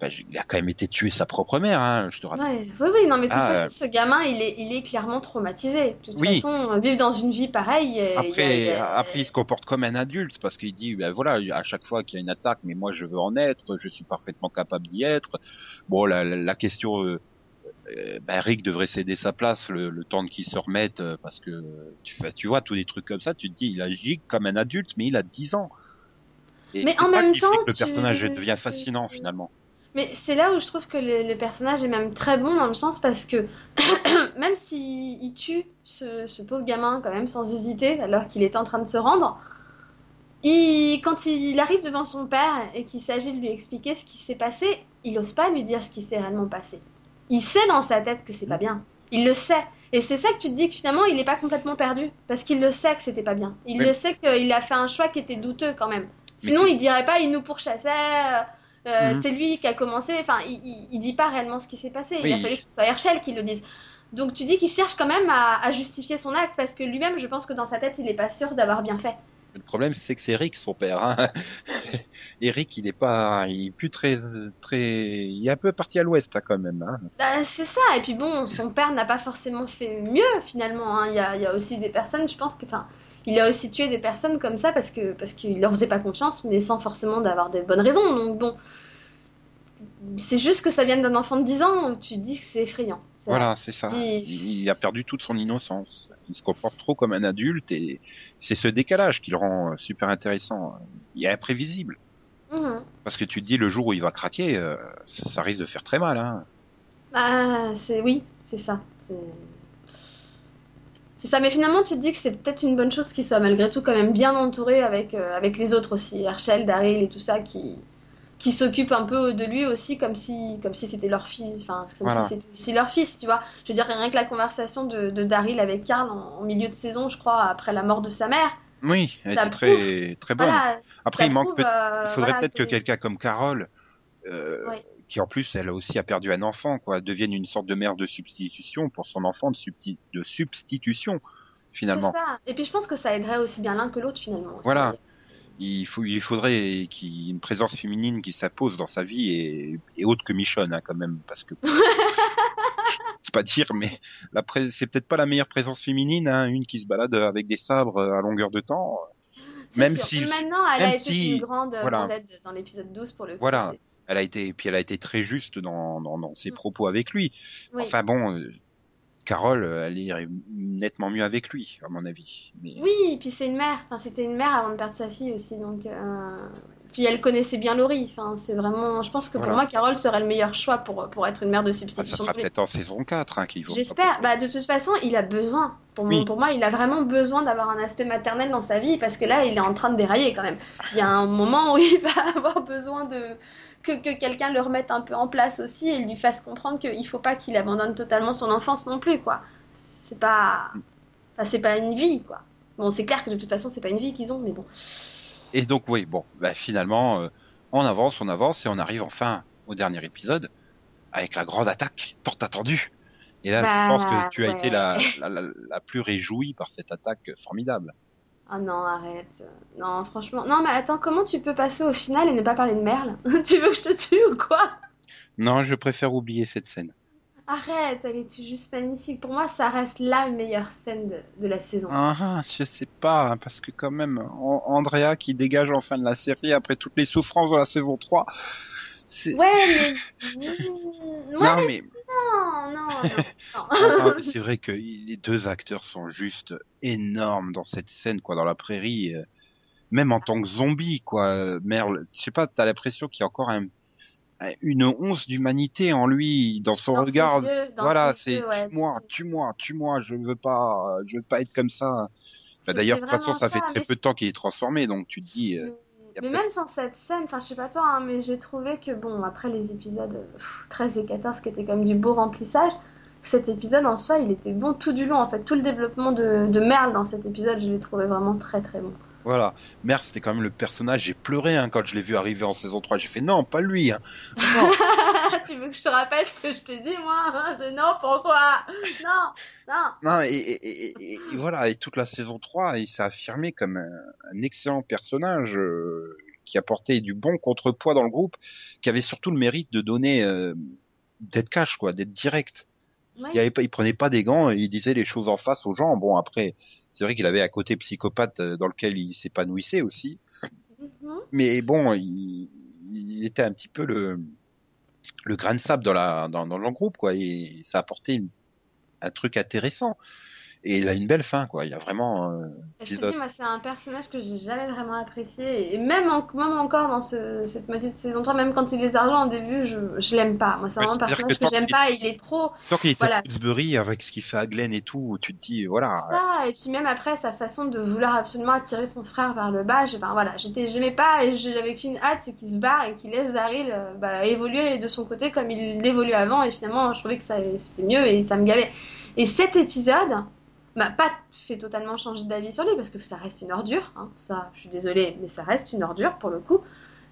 Bah, il a quand même été tué sa propre mère, hein, je te rappelle. Ouais, oui, oui, non, mais de toute Ah, façon, ce gamin, il est, il est clairement traumatisé. De toute Oui. façon, vivre dans une vie pareille. euh, il y a- Après, il a- après, il se comporte comme un adulte parce qu'il dit, ben voilà, à chaque fois qu'il y a une attaque, mais moi je veux en être, je suis parfaitement capable d'y être. Bon, la, la, la question, euh, euh, ben Rick devrait céder sa place le, le temps qu'il se remette euh, parce que tu vois tous des trucs comme ça, tu te dis, il agit comme un adulte, mais il a 10 ans. Et Mais en même temps, le tu- personnage devient fascinant finalement. Mais c'est là où je trouve que le, le personnage est même très bon dans le sens parce que même s'il il tue ce, ce pauvre gamin quand même sans hésiter alors qu'il est en train de se rendre, il, quand il arrive devant son père et qu'il s'agit de lui expliquer ce qui s'est passé, il ose pas lui dire ce qui s'est réellement passé. Il sait dans sa tête que c'est pas bien. Il le sait. Et c'est ça que tu te dis que finalement il est pas complètement perdu parce qu'il le sait que c'était pas bien. Il Oui. le sait qu'il a fait un choix qui était douteux quand même. Sinon il dirait pas il nous pourchassait. euh, euh, Mhm. C'est lui qui a commencé. Enfin, il, il, il dit pas réellement ce qui s'est passé. Il a fallu que ce soit Herschel qui le dise. Donc tu dis qu'il cherche quand même à, à justifier son acte parce que lui-même, je pense que dans sa tête, il est pas sûr d'avoir bien fait. Le problème, c'est que c'est Rick, son père. Hein. Eric, il est pas, il est plus très, très, il est un peu parti à l'ouest hein, quand même. Hein. Bah, c'est ça. Et puis bon, son père n'a pas forcément fait mieux finalement. Il y, a, il y a aussi des personnes, je pense que, enfin, il a aussi tué des personnes comme ça parce que parce qu'il leur faisait pas confiance, mais sans forcément d'avoir des bonnes raisons. Donc bon, c'est juste que ça vienne d'un enfant de 10 ans. Tu te dis que c'est effrayant. Voilà, c'est ça. Il, il a perdu toute son innocence. Il se comporte trop comme un adulte et c'est ce décalage qui le rend euh, super intéressant. Il est imprévisible. Mhm. Parce que tu te dis le jour où il va craquer, euh, ça risque de faire très mal. Hein. Bah, c'est oui, c'est ça. C'est- ça, mais finalement, tu te dis que c'est peut-être une bonne chose qu'il soit malgré tout quand même bien entouré avec, euh, avec les autres aussi, Herschel, Daryl et tout ça, qui, qui s'occupent un peu de lui aussi comme si comme si c'était leur fils, enfin, comme Voilà. si c'était aussi leur fils, tu vois. Je veux dire, rien que la conversation de, de Daryl avec Karl en, en milieu de saison, je crois, après la mort de sa mère. Oui, elle était très, très bonne. Voilà, Après, il manque peut- euh, il faudrait voilà, peut-être que que- quelqu'un comme Carole, euh, Ouais. Qui en plus elle aussi a perdu un enfant, quoi, devienne une sorte de mère de substitution pour son enfant de, de substitution finalement. Ça. Et puis je pense que ça aiderait aussi bien l'un que l'autre finalement. aussi. Voilà. Il, faut, il faudrait qu'il une présence féminine qui s'impose dans sa vie et, et autre que Michonne hein, quand même parce que pas dire mais la c'est peut-être pas la meilleure présence féminine hein, une qui se balade avec des sabres à longueur de temps même sûr. si- Et maintenant, elle a même été si- une grande, voilà. grande aide dans l'épisode 12 pour le coup. Voilà. Elle a été puis elle a été très juste dans, dans, dans ses Mm. propos avec lui Oui. enfin bon euh, Carole elle irait nettement mieux avec lui à mon avis mais Oui, et puis c'est une mère. Enfin, c'était une mère avant de perdre sa fille aussi, donc. euh, Puis elle connaissait bien Laurie. Enfin, c'est vraiment. Je pense que pour Voilà. moi, Carole serait le meilleur choix pour, pour être une mère de ah, ça substitution. sera de lui. peut-être en saison 4 hein, qu'il faut J'espère. Bah, de toute façon, il a besoin. Pour, Oui. pour moi, il a vraiment besoin d'avoir un aspect maternel dans sa vie parce que là, il est en train de dérailler quand même. Il y a un moment où il va avoir besoin de que, que quelqu'un le remette un peu en place aussi et lui fasse comprendre qu'il faut pas qu'il abandonne totalement son enfance non plus, quoi. C'est pas, enfin, c'est pas une vie, quoi. Bon, c'est clair que de toute façon, c'est pas une vie qu'ils ont, mais bon. Et donc oui, bon, bah, finalement, euh, on avance, on avance et on arrive enfin au dernier épisode avec la grande attaque tant attendue. Et là, Bah, je pense que tu as ouais. été la, la, la, la plus réjouie par cette attaque formidable. Ah non, arrête. Non, franchement. Non, mais attends, comment tu peux passer au final et ne pas parler de Merle Tu veux que je te tue ou quoi Non, je préfère oublier cette scène. Arrête, elle est juste magnifique. Pour moi, ça reste la meilleure scène de, de la saison. Ah, ah, je sais pas, hein, parce que quand même, An- Andrea qui dégage en fin de la série après toutes les souffrances de la saison 3. C'est... Ouais, mais. Non, mais non, non, non. non. Ah, c'est vrai que les deux acteurs sont juste énormes dans cette scène, quoi, dans la prairie. euh, Même en tant que zombie, quoi. euh, Merle, je sais pas, t'as l'impression qu'il y a encore un, un- une once d'humanité en lui, dans son Dans regard. yeux, dans voilà, c'est ouais, tue-moi, tu- tue-moi, tue-moi, je veux pas, je veux pas être comme ça. Bah, D'ailleurs, de toute façon, ça fait très peu de temps qu'il est transformé, donc tu te dis, euh, a Mais même sans cette scène, enfin je sais pas toi, hein, mais j'ai trouvé que bon, après les épisodes euh, pff, 13 et 14 qui étaient comme du beau remplissage, cet épisode en soi il était bon tout du long en fait. Tout le développement de, de Merle dans cet épisode, je l'ai trouvé vraiment très très bon. Voilà. Merde, c'était quand même le personnage. J'ai pleuré hein, quand je l'ai vu arriver en saison 3. J'ai fait non, pas lui. Hein. Non. tu veux que je te rappelle ce que je t'ai dit moi hein? Non, pourquoi? Non, non. Non, et, et- et- et- voilà, et toute la saison 3, il s'est affirmé comme un, un excellent personnage euh, qui apportait du bon contrepoids dans le groupe, qui avait surtout le mérite de donner euh, d'être cash, quoi, d'être direct. Oui. Il, avait il prenait pas des gants, et il disait les choses en face aux gens. Bon, après, c'est vrai qu'il avait un côté psychopathe euh, dans lequel il s'épanouissait aussi, Mhm. mais bon, il, il était un petit peu le le grain de sable dans la dans, dans le groupe, quoi, et ça apportait une- un truc intéressant. Et il a une belle fin, quoi. Il a vraiment. euh, Je te dis, moi, c'est un personnage que j'ai jamais vraiment apprécié. Et même, en- même encore dans ce- cette moitié de saison 3, même quand il les argent au début, je, je l'aime pas. Moi, c'est Ouais, vraiment un personnage que que, j'aime pas. Il est trop. Tant qu'il était Voilà. à Pittsburgh avec ce qu'il fait à Glenn et tout, tu te dis, voilà. Ça, et puis même après, sa façon de vouloir absolument attirer son frère vers le bas, ben, voilà, j'étais, j'aimais pas et j'avais qu'une hâte, c'est qu'il se barre et qu'il laisse Daryl euh, bah, évoluer de son côté comme il l'évoluait avant. Et finalement, je trouvais que ça, c'était mieux et ça me gavait. Et cet épisode m'a pas fait totalement changer d'avis sur lui parce que ça reste une ordure. hein. Ça, je suis désolée, mais ça reste une ordure pour le coup.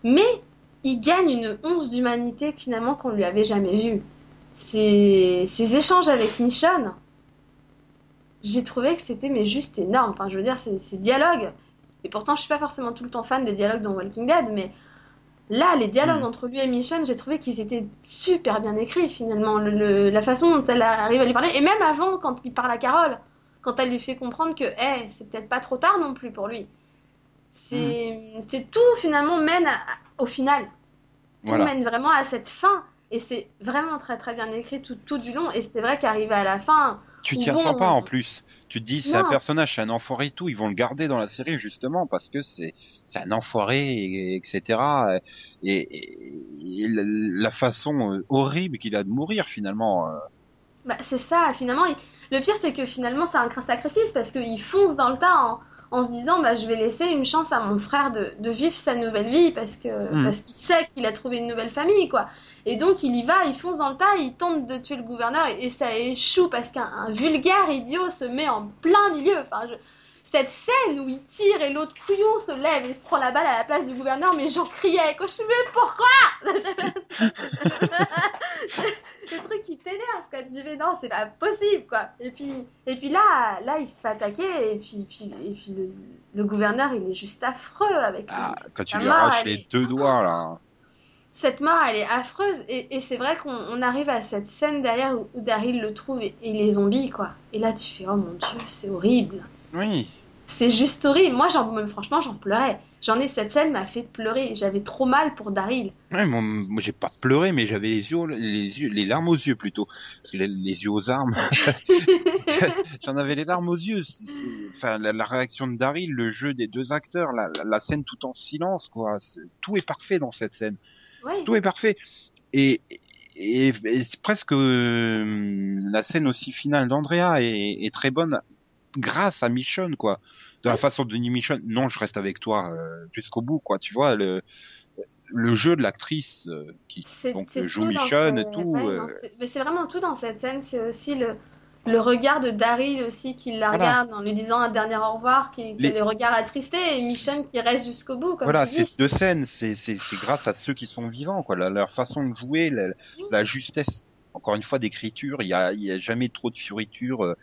Mais il gagne une once d'humanité finalement qu'on lui avait jamais vue. Ses échanges avec Michonne, j'ai trouvé que c'était mais juste énorme. Enfin, je veux dire, ces, ces dialogues. Et pourtant, je suis pas forcément tout le temps fan des dialogues dans Walking Dead, mais là, les dialogues Mhm. entre lui et Michonne, j'ai trouvé qu'ils étaient super bien écrits finalement. Le- le- la façon dont elle arrive à lui parler, et même avant, quand il parle à Carole, quand elle lui fait comprendre que, hey, c'est peut-être pas trop tard non plus pour lui. C'est c'est tout finalement mène à- au final. Tout Voilà. mène vraiment à cette fin. Et c'est vraiment très très bien écrit tout, tout du long. Et c'est vrai qu'arriver à la fin, Tu t'y bon, attends pas en plus. Tu te dis, c'est un personnage, c'est un enfoiré et tout. Ils vont le garder dans la série justement parce que c'est un enfoiré, et- etc. Et, et- et la, façon euh, horrible qu'il a de mourir finalement. euh, Bah, c'est ça, finalement. il- Le pire, c'est que finalement, c'est un craint sacrifice parce qu'il fonce dans le tas en, en se disant bah, je vais laisser une chance à mon frère de, de vivre sa nouvelle vie parce que Mhm. parce qu'il sait qu'il a trouvé une nouvelle famille, quoi. Et donc, il y va, il fonce dans le tas, il tente de tuer le gouverneur et, et ça échoue parce qu'un un vulgaire idiot se met en plein milieu. Enfin, je- Cette scène où il tire et l'autre couillon se lève et se prend la balle à la place du gouverneur, mais j'en criais, quoi. Je mais pourquoi? Le truc qui t'énerve quoi tu mais non c'est pas possible quoi et puis et puis là là il se fait attaquer et puis puis et puis le, le gouverneur il est juste affreux avec ah, lui. quand tu lui arraches les est- deux doigts là. cette mort elle est affreuse et, et c'est vrai qu'on on arrive à cette scène derrière où, où Daryl le trouve et, et les zombies quoi et là tu fais oh mon dieu c'est horrible Oui. c'est juste horrible moi franchement j'en pleurais j'en ai cette scène m'a fait pleurer j'avais trop mal pour Daryl Ouais, moi, moi, j'ai pas pleuré, mais j'avais les yeux, les yeux, les larmes aux yeux plutôt, parce que les, les yeux aux armes. J'en avais les larmes aux yeux. Enfin, la, la réaction de Daryl, le jeu des deux acteurs, la, la, la scène tout en silence, quoi. Tout est parfait dans cette scène. ouais Tout est parfait. Et, et, presque euh, la scène aussi finale d'Andrea est, est très bonne grâce à Michonne, quoi. De la façon de Michonne, non, je reste avec toi euh, jusqu'au bout, quoi. Tu vois le le jeu de l'actrice euh, qui donc joue Michonne et tout. ouais, euh, non, mais c'est vraiment tout dans cette scène. C'est aussi le, le regard de Daryl aussi qui la Voilà. regarde en lui disant un dernier au revoir, qui, qui Les- a le regard attristé, et Michonne qui reste jusqu'au bout, comme voilà, ces deux scènes, c'est c'est c'est grâce à ceux qui sont vivants, quoi. La- leur façon de jouer, la, la justesse, encore une fois, d'écriture. Il y a, il y a jamais trop de fioritures, euh,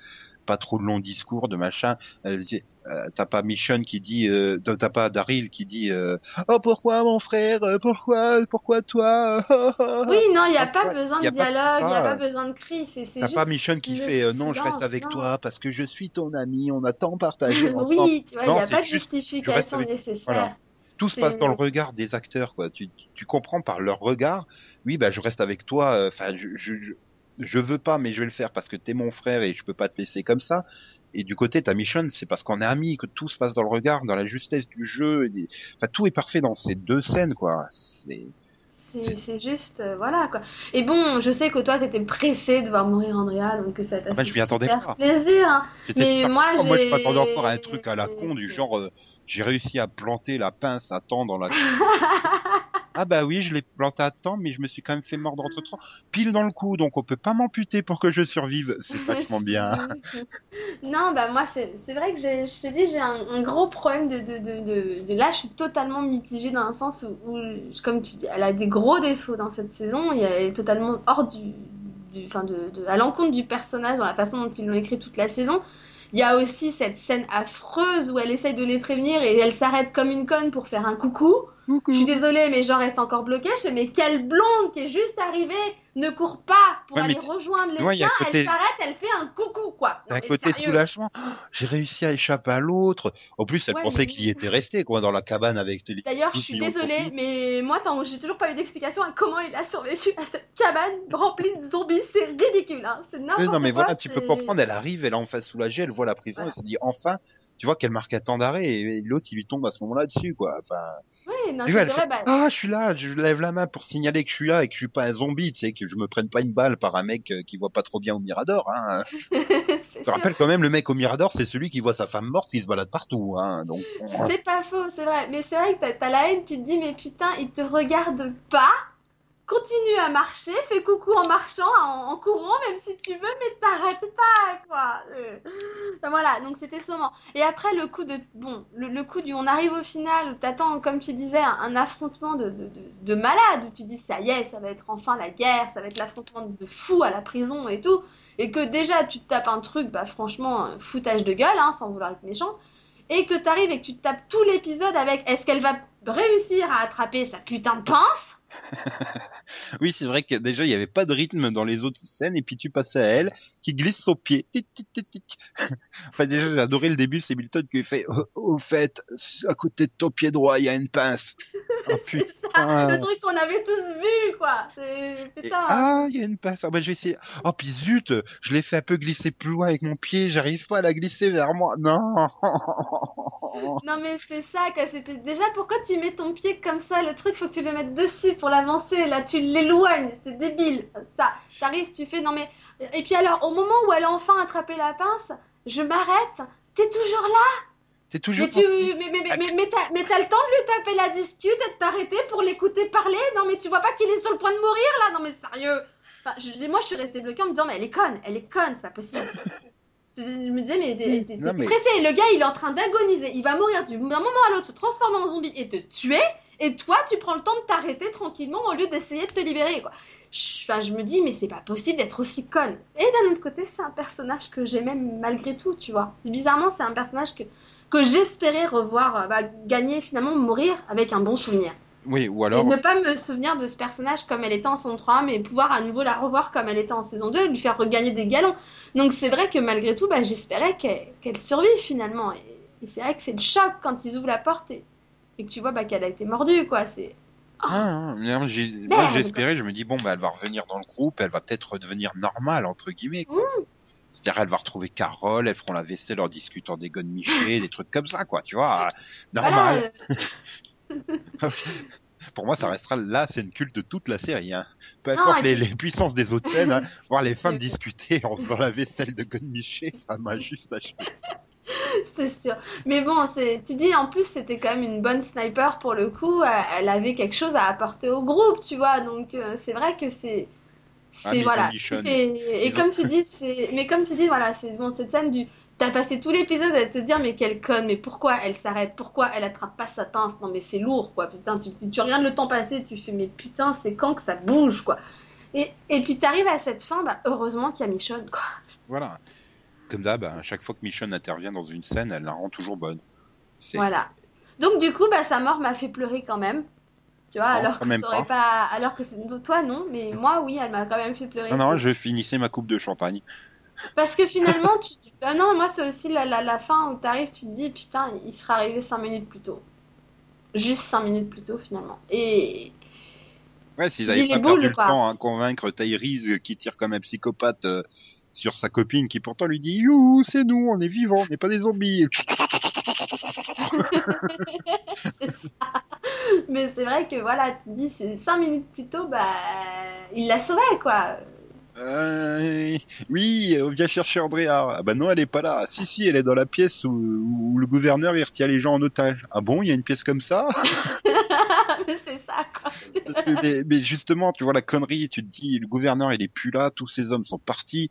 pas trop de longs discours, de machin. Euh, euh, t'as pas Michonne qui dit, euh, t'as pas Daryl qui dit, euh, oh pourquoi mon frère, pourquoi, pourquoi toi. Oui, non, il n'y a pas besoin de dialogue, il n'y a pas besoin de cris. C'est c'est T'as juste. pas Michonne qui fait, non, je reste avec non. toi parce que je suis ton ami, on a tant partagé ensemble. oui, tu vois, il n'y a pas de justification avec- nécessaire. voilà. Tout se passe dans le regard des acteurs, quoi. Tu, tu comprends par leur regard. Oui, bah, je reste avec toi. Enfin, je, je, je, je veux pas, mais je vais le faire parce que t'es mon frère et je peux pas te laisser comme ça. Et du côté, ta mission, c'est parce qu'on est amis que tout se passe dans le regard, dans la justesse du jeu. et Enfin, tout est parfait dans ces deux scènes, quoi. C'est C'est juste, euh, voilà quoi. Et bon, je sais que toi, t'étais pressé de voir mourir Andrea, donc que ça t'a Ah bah, fait je m'y attendais super pas. plaisir. hein. Mais moi, content. moi, je j'ai- m'attendais encore à un truc à la con du genre, euh, j'ai réussi à planter la pince à temps dans la. ah bah oui, je l'ai planté à temps, mais je me suis quand même fait mordre entre temps, pile dans le cou, donc on peut pas m'amputer pour que je survive. C'est vachement bien. non, bah moi, c'est vrai que j'ai- je t'ai dit, j'ai un, un gros problème de, de, de, de, de- Là, je suis totalement mitigée dans un sens où, où, comme tu dis, elle a des gros défauts dans cette saison et elle est totalement hors du. du enfin, de- à l'encontre du personnage dans la façon dont ils l'ont écrit toute la saison. Il y a aussi cette scène affreuse où elle essaye de les prévenir et elle s'arrête comme une conne pour faire un coucou. Je suis désolée, mais j'en reste encore bloquée. Je fais, mais quelle blonde qui est juste arrivée ne court pas pour Ouais, aller rejoindre les Ouais, côté- Elle s'arrête, elle fait un coucou, quoi. Non, côté sérieux. soulagement, Oh, j'ai réussi à échapper à l'autre. En plus, elle Ouais, pensait mais- qu'il y était resté, quoi, dans la cabane avec les. D'ailleurs, je 12 suis désolée, mais moi, j'ai toujours pas eu d'explication à comment il a survécu à cette cabane remplie de zombies. C'est ridicule, hein. C'est n'importe quoi. non, mais voilà, tu peux comprendre, elle arrive, elle est enfin soulagée, elle voit la prison, Voilà. elle se dit enfin, tu vois qu'elle marque un temps d'arrêt et l'autre il lui tombe à ce moment-là dessus, quoi. Enfin, Ouais, non, vois, fait, bah, ah, je suis là, je lève la main pour signaler que je suis là et que je suis pas un zombie, tu sais, que je me prenne pas une balle par un mec euh, qui voit pas trop bien au Mirador, hein. Je sûr. rappelle quand même, le mec au Mirador, c'est celui qui voit sa femme morte, qui se balade partout, hein. Donc, on- C'est pas faux, c'est vrai. Mais c'est vrai que t'as- t'as la haine, tu te dis, mais putain, il te regarde pas. Continue à marcher, fais coucou en marchant, en, courant, même si tu veux, mais t'arrêtes pas, quoi. Euh. Voilà, donc c'était saumon. Et après, le coup de. Bon, le, coup du. On arrive au final, t'attends, comme tu disais, un, affrontement de, de, où tu dis, ça y est, ça va être enfin la guerre, ça va être l'affrontement de fou à la prison et tout. Et que déjà, tu te tapes un truc, bah franchement, un foutage de gueule, hein, sans vouloir être méchant et que t'arrives et que tu tapes tout l'épisode avec est-ce qu'elle va réussir à attraper sa putain de pince? oui, c'est vrai que déjà, il y avait pas de rythme dans les autres scènes et puis tu passais à elle, qui glisse son pied. Tic, tic, tic, tic. enfin, déjà, j'ai adoré le début, c'est Milton qui fait, au, au fait, à côté de ton pied droit, il y a une pince. Oh C'est ça, putain. le truc qu'on avait tous vu, quoi. C'est- Et- Putain. ah, il y a une pince. Ah, bah, je vais essayer. Oh, puis zut, je l'ai fait un peu glisser plus loin avec mon pied, j'arrive pas à la glisser vers moi. Non. Non mais c'est ça, que c'était déjà pourquoi tu mets ton pied comme ça, le truc faut que tu le mettes dessus pour l'avancer, là tu l'éloignes, c'est débile. Ça, t'arrives, tu fais non mais et puis alors au moment où elle a enfin attrapé la pince, je m'arrête, t'es toujours là. C'est toujours. Mais tu mais mais mais, mais, mais t'as mais t'as le temps de lui taper la discute et de t'arrêter pour l'écouter parler? Non mais tu vois pas qu'il est sur le point de mourir là? Non mais sérieux enfin, je- Moi je suis restée bloquée en me disant mais elle est conne, elle est conne, c'est pas possible. Je me disais mais t'es t'es- t'es mais- pressé, le gars il est en train d'agoniser, il va mourir du- d'un moment à l'autre, se transformer en zombie et te tuer et toi tu prends le temps de t'arrêter tranquillement au lieu d'essayer de te libérer quoi. Je- Enfin, je me dis, mais c'est pas possible d'être aussi conne. Et d'un autre côté, c'est un personnage que j'aime malgré tout, tu vois. Bizarrement, c'est un personnage que, que j'espérais revoir euh, bah, gagner, finalement, mourir avec un bon souvenir. Oui, ou alors. ne pas me souvenir de ce personnage comme elle était en saison 3, mais pouvoir à nouveau la revoir comme elle était en saison 2 et lui faire regagner des galons. Donc c'est vrai que malgré tout, bah, j'espérais qu'elle survive finalement. Et, et c'est vrai que c'est le choc quand ils ouvrent la porte et, et que tu vois bah, qu'elle a été mordue, quoi. C'est Ah, non, j'ai- Merde. moi j'espérais, je me dis bon bah elle va revenir dans le groupe, elle va peut-être redevenir normale entre guillemets. quoi. C'est-à-dire elle va retrouver Carole, elles feront la vaisselle en discutant des gones michés, des trucs comme ça quoi, tu vois, normal. Voilà, euh, Pour moi ça restera la scène culte de toute la série. Hein. Peu importe les, puis- les puissances des autres scènes, hein, voir les femmes discuter en faisant la vaisselle de michés, ça m'a juste achevé. C'est sûr. Mais bon, c'est, tu dis en plus c'était quand même une bonne sniper pour le coup. Elle, elle avait quelque chose à apporter au groupe, tu vois. Donc euh, c'est vrai que c'est, c'est Ah, mais voilà. C'est- et ont- comme tu dis, c'est, mais comme tu dis, voilà, c'est bon cette scène du. T'as passé tout l'épisode à te dire mais quelle conne, mais pourquoi elle s'arrête, pourquoi elle attrape pas sa pince, non mais c'est lourd quoi, putain, tu, tu, tu regardes le temps passer, tu fais mais putain c'est quand que ça bouge quoi. Et, et puis t'arrives à cette fin, bah heureusement qu'il y a Michonne quoi. Voilà. Comme d'hab, à chaque fois que Michonne intervient dans une scène, elle la rend toujours bonne. Voilà. Donc du coup, bah, sa mort m'a fait pleurer quand même. Tu vois, Non, alors que ça aurait pas... alors que toi non, mais moi oui, elle m'a quand même fait pleurer. Non, non, je finissais ma coupe de champagne. Parce que finalement, tu... ah non, moi c'est aussi la, la, la fin où t'arrives, tu te dis putain, il serait arrivé 5 minutes plus tôt. Juste 5 minutes plus tôt finalement. Et Ouais, s'ils Tu avaient dis pas perdu le temps à convaincre Tyrese qui tire comme un psychopathe euh, sur sa copine qui pourtant lui dit Youhou, c'est nous, on est vivants, on n'est pas des zombies. Mais c'est vrai que voilà, tu te dis, c'est 5 minutes plus tôt, bah, il la saurait, quoi. Euh, oui, on vient chercher Andrea. Ah bah non, elle est pas là. Si, si, elle est dans la pièce où, où le gouverneur il retient les gens en otage. Ah bon, il y a une pièce comme ça? Mais c'est ça, quoi. mais, mais justement, tu vois la connerie, tu te dis, le gouverneur il est plus là, tous ces hommes sont partis.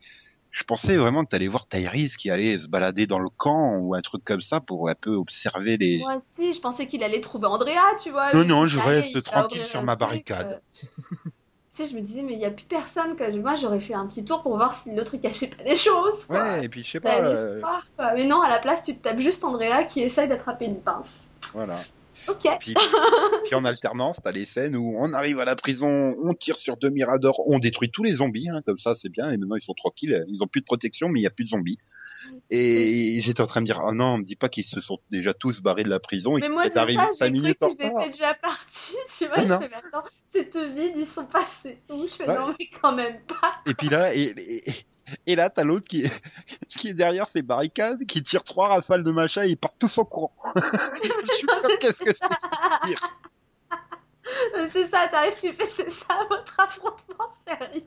Je pensais vraiment que t'allais voir Tyrese qui allait se balader dans le camp ou un truc comme ça pour un peu observer les. Moi aussi, je pensais qu'il allait trouver Andrea, tu vois. Non, non, je reste tranquille sur ma barricade. euh. tu sais, je me disais, mais il n'y a plus personne, moi j'aurais fait un petit tour pour voir si l'autre il cachait pas des choses, quoi. Ouais, et puis je sais T'as pas. euh, quoi. Mais non, à la place, tu te tapes juste Andrea qui essaye d'attraper une pince. voilà. Ok. Puis, puis en alternance, t'as les scènes où on arrive à la prison, on tire sur deux miradors, on détruit tous les zombies, hein, comme ça c'est bien, et maintenant ils sont tranquilles, ils ont plus de protection, mais il y a plus de zombies. Et j'étais en train de me dire, ah non, me dis pas qu'ils se sont déjà tous barrés de la prison et Mais qu'ils moi, c'est arrivés ça, cinq j'ai cru minutes en qu'ils étaient déjà partis, tu vois. Ah je fais, c'est tout vide, ils sont passés où? Je fais, Ouais. non, mais quand même pas. Et puis là, et, et, et là, t'as l'autre qui est, qui est derrière ces barricades, qui tire trois rafales de machin et ils partent tous en courant. Je suis comme, qu'est-ce que c'est Euh, c'est ça, t'arrives, tu fais, c'est ça, votre affrontement, sérieux.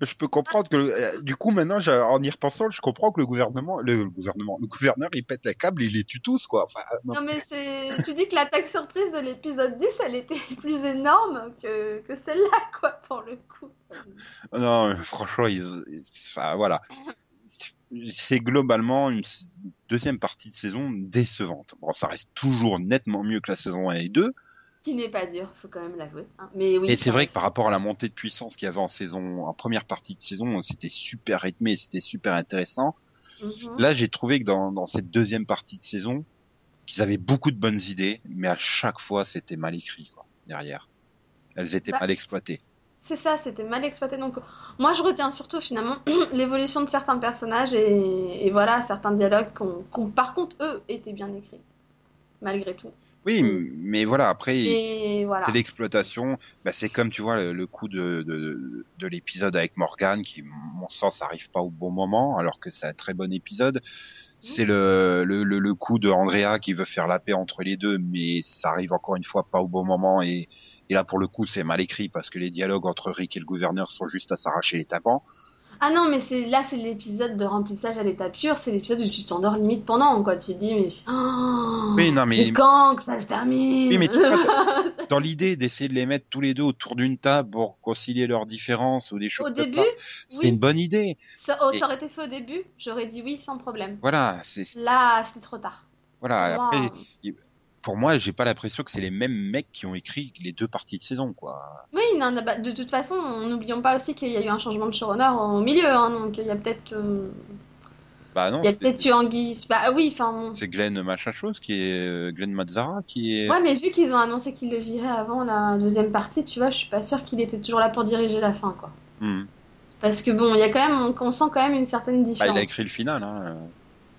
Je peux comprendre que, euh, du coup, maintenant, en y repensant, je comprends que le gouvernement, le, gouvernement, le gouverneur, il pète la câble, il les tue tous, quoi. Enfin, non. Non, mais c'est. Tu dis que l'attaque surprise de l'épisode 10, elle était plus énorme que, que celle-là, quoi, pour le coup. Non, franchement, ils- enfin, voilà. C'est globalement une deuxième partie de saison décevante. Bon, ça reste toujours nettement mieux que la saison 1 et 2. Ce qui n'est pas dur, faut quand même l'avouer. hein. Mais oui. et c'est vrai reste- que par rapport à la montée de puissance qu'il y avait en saison, en première partie de saison, c'était super rythmé, c'était super intéressant. Mhm. Là, j'ai trouvé que dans, dans cette deuxième partie de saison, qu'ils avaient beaucoup de bonnes idées, mais à chaque fois, c'était mal écrit, quoi, derrière. Elles étaient Bah, mal exploitées. C'est ça, c'était mal exploité. Donc, moi, je retiens surtout finalement l'évolution de certains personnages et, et voilà, certains dialogues qu'on, par contre, eux, étaient bien écrits, malgré tout. Oui, mais voilà, après, voilà. c'est l'exploitation. Bah, c'est comme, tu vois, le, le coup de, de, de l'épisode avec Morgan, qui, mon sens, arrive pas au bon moment, alors que c'est un très bon épisode. C'est le, le, le, le coup de Andrea qui veut faire la paix entre les deux, mais ça arrive encore une fois pas au bon moment. Et, et là, pour le coup, c'est mal écrit parce que les dialogues entre Rick et le gouverneur sont juste à s'arracher les tapants. Ah non, mais c'est là, c'est l'épisode de remplissage à l'état pur. C'est l'épisode où tu t'endors limite pendant, quoi. Tu te dis, mais. Oh, Oui, non, mais- C'est quand que ça se termine? Oui, mais Dans l'idée d'essayer de les mettre tous les deux autour d'une table pour concilier leurs différences ou des choses Au comme début, ça, c'est oui. une bonne idée. ça, oh, Et- ça aurait été fait au début, j'aurais dit oui sans problème. Voilà, c'est Là, c'était trop tard. voilà. Après, pour moi, j'ai pas l'impression que c'est les mêmes mecs qui ont écrit les deux parties de saison, quoi. Oui, non, bah, de toute façon, n'oublions pas aussi qu'il y a eu un changement de showrunner au milieu, hein, donc il y a peut-être, euh, Bah non, il y a peut-être eu Anguille. Bah oui, enfin. c'est Glenn machin chose qui est euh, Glenn Mazzara qui est. Ouais, mais vu qu'ils ont annoncé qu'ils le viraient avant la deuxième partie, tu vois, je suis pas sûre qu'il était toujours là pour diriger la fin, quoi. Hmm. Parce que bon, il y a quand même, on sent quand même une certaine Bah, différence. il a écrit le final. Hein.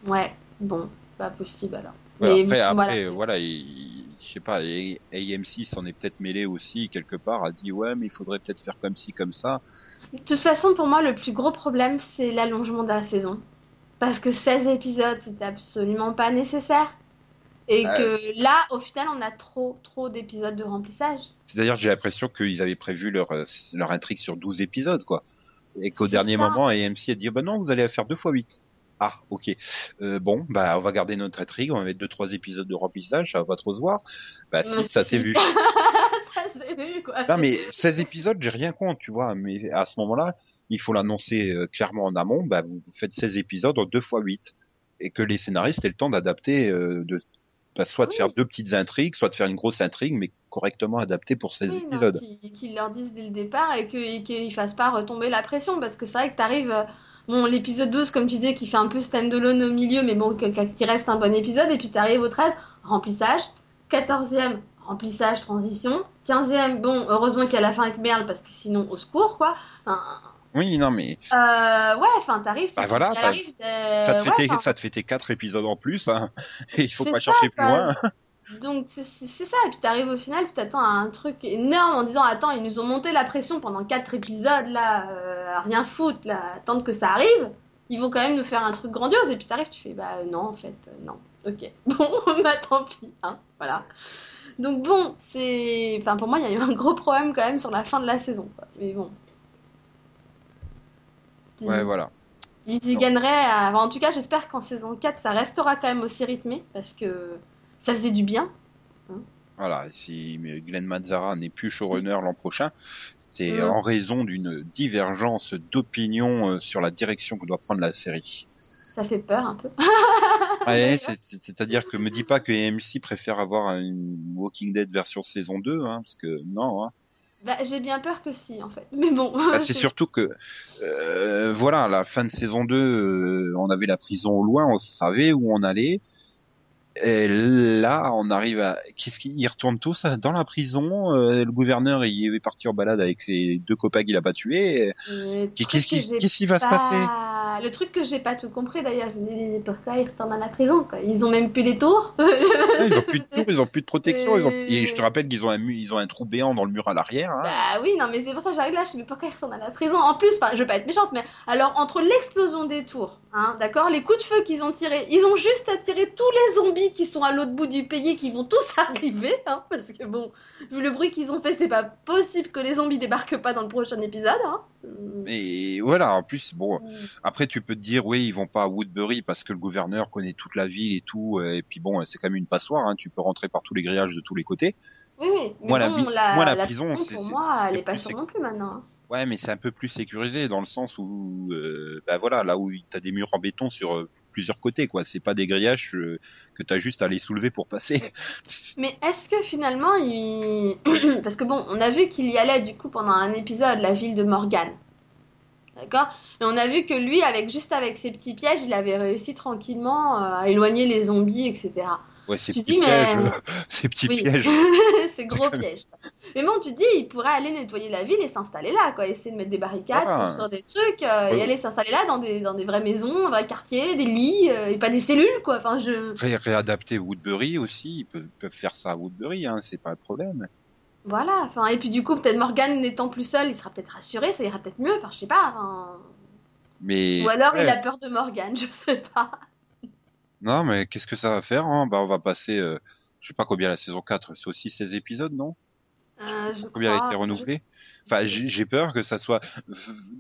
Ouais, bon, pas possible alors. Mais après, voilà. voilà, il- il- je sais pas, et- AMC s'en est peut-être mêlé aussi quelque part, a dit ouais, mais il faudrait peut-être faire comme ci, comme ça. De toute façon, pour moi, le plus gros problème, c'est l'allongement de la saison. Parce que 16 épisodes, c'était absolument pas nécessaire. Et Ouais. que là, au final, on a trop, trop d'épisodes de remplissage. C'est d'ailleurs, j'ai l'impression qu'ils avaient prévu leur, euh, leur intrigue sur 12 épisodes, quoi. Et qu'au C'est dernier ça. moment, AMC a dit, bah non, vous allez faire deux fois 8. Ah, ok. Euh, bon, bah, on va garder notre intrigue, on va mettre deux, trois épisodes de remplissage, ça va pas trop se voir. Bah, si, ça s'est vu. ça s'est vu, quoi. Non, mais 16 épisodes, j'ai rien contre, tu vois, mais à ce moment-là, il faut l'annoncer euh, clairement en amont, bah, vous faites 16 épisodes en deux fois 8. Et que les scénaristes aient le temps d'adapter, euh, de, bah, soit de faire deux petites intrigues, soit de faire une grosse intrigue, mais correctement adaptée pour 16 Oui, épisodes. qu'ils leur disent dès le départ et qu'ils fassent pas retomber la pression. Parce que c'est vrai que t'arrives. euh, Bon, l'épisode 12, comme tu disais, qui fait un peu stand-alone au milieu, mais bon, qui reste un bon épisode. Et puis t'arrives au 13, remplissage. 14e, remplissage, transition. 15e, bon, heureusement qu'il y a la fin avec Merle, parce que sinon, au secours, quoi. Enfin, Oui, non, mais euh, ouais, enfin, t'arrives. Bah tu- voilà, il t'as- arrive, euh, ça te, fait ouais, tes, enfin, ça te fait tes quatre épisodes en plus, hein. Et il faut pas ça, chercher plus loin. Donc c'est ça, et puis t'arrives au final, tu t'attends à un truc énorme en disant attends, ils nous ont monté la pression pendant quatre épisodes là, euh, à rien foutre là, attendre que ça arrive. Ils vont quand même nous faire un truc grandiose, et puis t'arrives, tu fais bah euh, non en fait, euh, non. Ok. Bon, bah tant pis. Hein, voilà. Donc bon, c'est... Enfin, pour moi, il y a eu un gros problème quand même sur la fin de la saison. Quoi. Mais bon. Ouais, voilà. Ils y gagneraient. à- enfin, en tout cas, j'espère qu'en saison 4, ça restera quand même aussi rythmé. Parce que ça faisait du bien. Voilà, si Glenn Mazzara n'est plus showrunner l'an prochain, c'est Mm. en raison d'une divergence d'opinion euh, sur la direction que doit prendre la série. Ça fait peur un peu. Ouais, c'est-à-dire que me dis pas que AMC préfère avoir une Walking Dead version saison 2, hein, parce que non. Hein. Bah, j'ai bien peur que si, en fait. Mais bon. Bah, c'est surtout que, euh, voilà, la fin de saison 2, euh, on avait la prison au loin, on savait où on allait. Et là, on arrive à... Qu'est-ce qu'ils ils retournent tous dans la prison euh, Le gouverneur, il est parti en balade avec ses deux copains qu'il a pas tués. Le Qu'est-ce qui, qu'est-ce qui va se passer? Pas- Le truc que j'ai pas tout compris d'ailleurs, j'ai dit pourquoi ils retournent à la prison quoi? Ils ont même plus les tours? Ils ont plus de tour, ils ont plus de protection. Ils ont... Et je te rappelle qu'ils ont un, ils ont un trou béant dans le mur à l'arrière. Hein. Bah oui, non mais c'est pour ça que j'arrive là, je me dis pourquoi ils retournent à la prison? En plus, enfin, je veux pas être méchante, mais alors entre l'explosion des tours, hein, d'accord, les coups de feu qu'ils ont tirés, ils ont juste attiré tous les zombies qui sont à l'autre bout du pays, qui vont tous arriver, hein, parce que bon, vu le bruit qu'ils ont fait, c'est pas possible que les zombies débarquent pas dans le prochain épisode. Hein. Et voilà, en plus, bon, Mm. Après tu peux te dire, oui, ils vont pas à Woodbury parce que le gouverneur connaît toute la ville et tout. euh, Et puis bon, c'est quand même une passoire, hein, tu peux rentrer par tous les grillages de tous les côtés. Oui, oui. Mais Moi, la bon, la, moi, la la prison, c'est- pour moi, elle est pas sûre non plus maintenant. hein. Ouais, mais c'est un peu plus sécurisé dans le sens où, euh, bah voilà, là où t'as des murs en béton sur euh, plusieurs côtés, quoi. C'est pas des grillages euh, que t'as juste à les soulever pour passer. Mais est-ce que finalement, il... parce que bon, on a vu qu'il y allait du coup pendant un épisode, la ville de Morgane. D'accord? Et on a vu que lui, avec juste avec ses petits pièges, il avait réussi tranquillement euh, à éloigner les zombies, etc. Ouais, ces Tu petits dis, mais- pièges, euh, ces petits Oui. pièges. C'est gros pièges. Mais bon, tu dis, il pourrait aller nettoyer la ville et s'installer là, quoi. Essayer de mettre des barricades, Voilà. construire des trucs, euh, Ouais. et aller s'installer là dans des, dans des vraies maisons, un vrai quartier, des lits, euh, et pas des cellules, quoi. Enfin, je. Ré- réadapter Woodbury aussi, ils peuvent, peuvent faire ça à Woodbury, hein, c'est pas un problème. Voilà, enfin, et puis du coup, peut-être Morgan n'étant plus seul, il sera peut-être rassuré, ça ira peut-être mieux, enfin, je sais pas. enfin. Mais Ou alors il a peur de Morgan, je sais pas. non, mais qu'est-ce que ça va faire hein? Bah, on va passer, euh, je sais pas combien la saison 4, c'est aussi 16 épisodes, non? Euh, je Combien elle a été renouvelée? je- Enfin, j'ai peur que ça soit.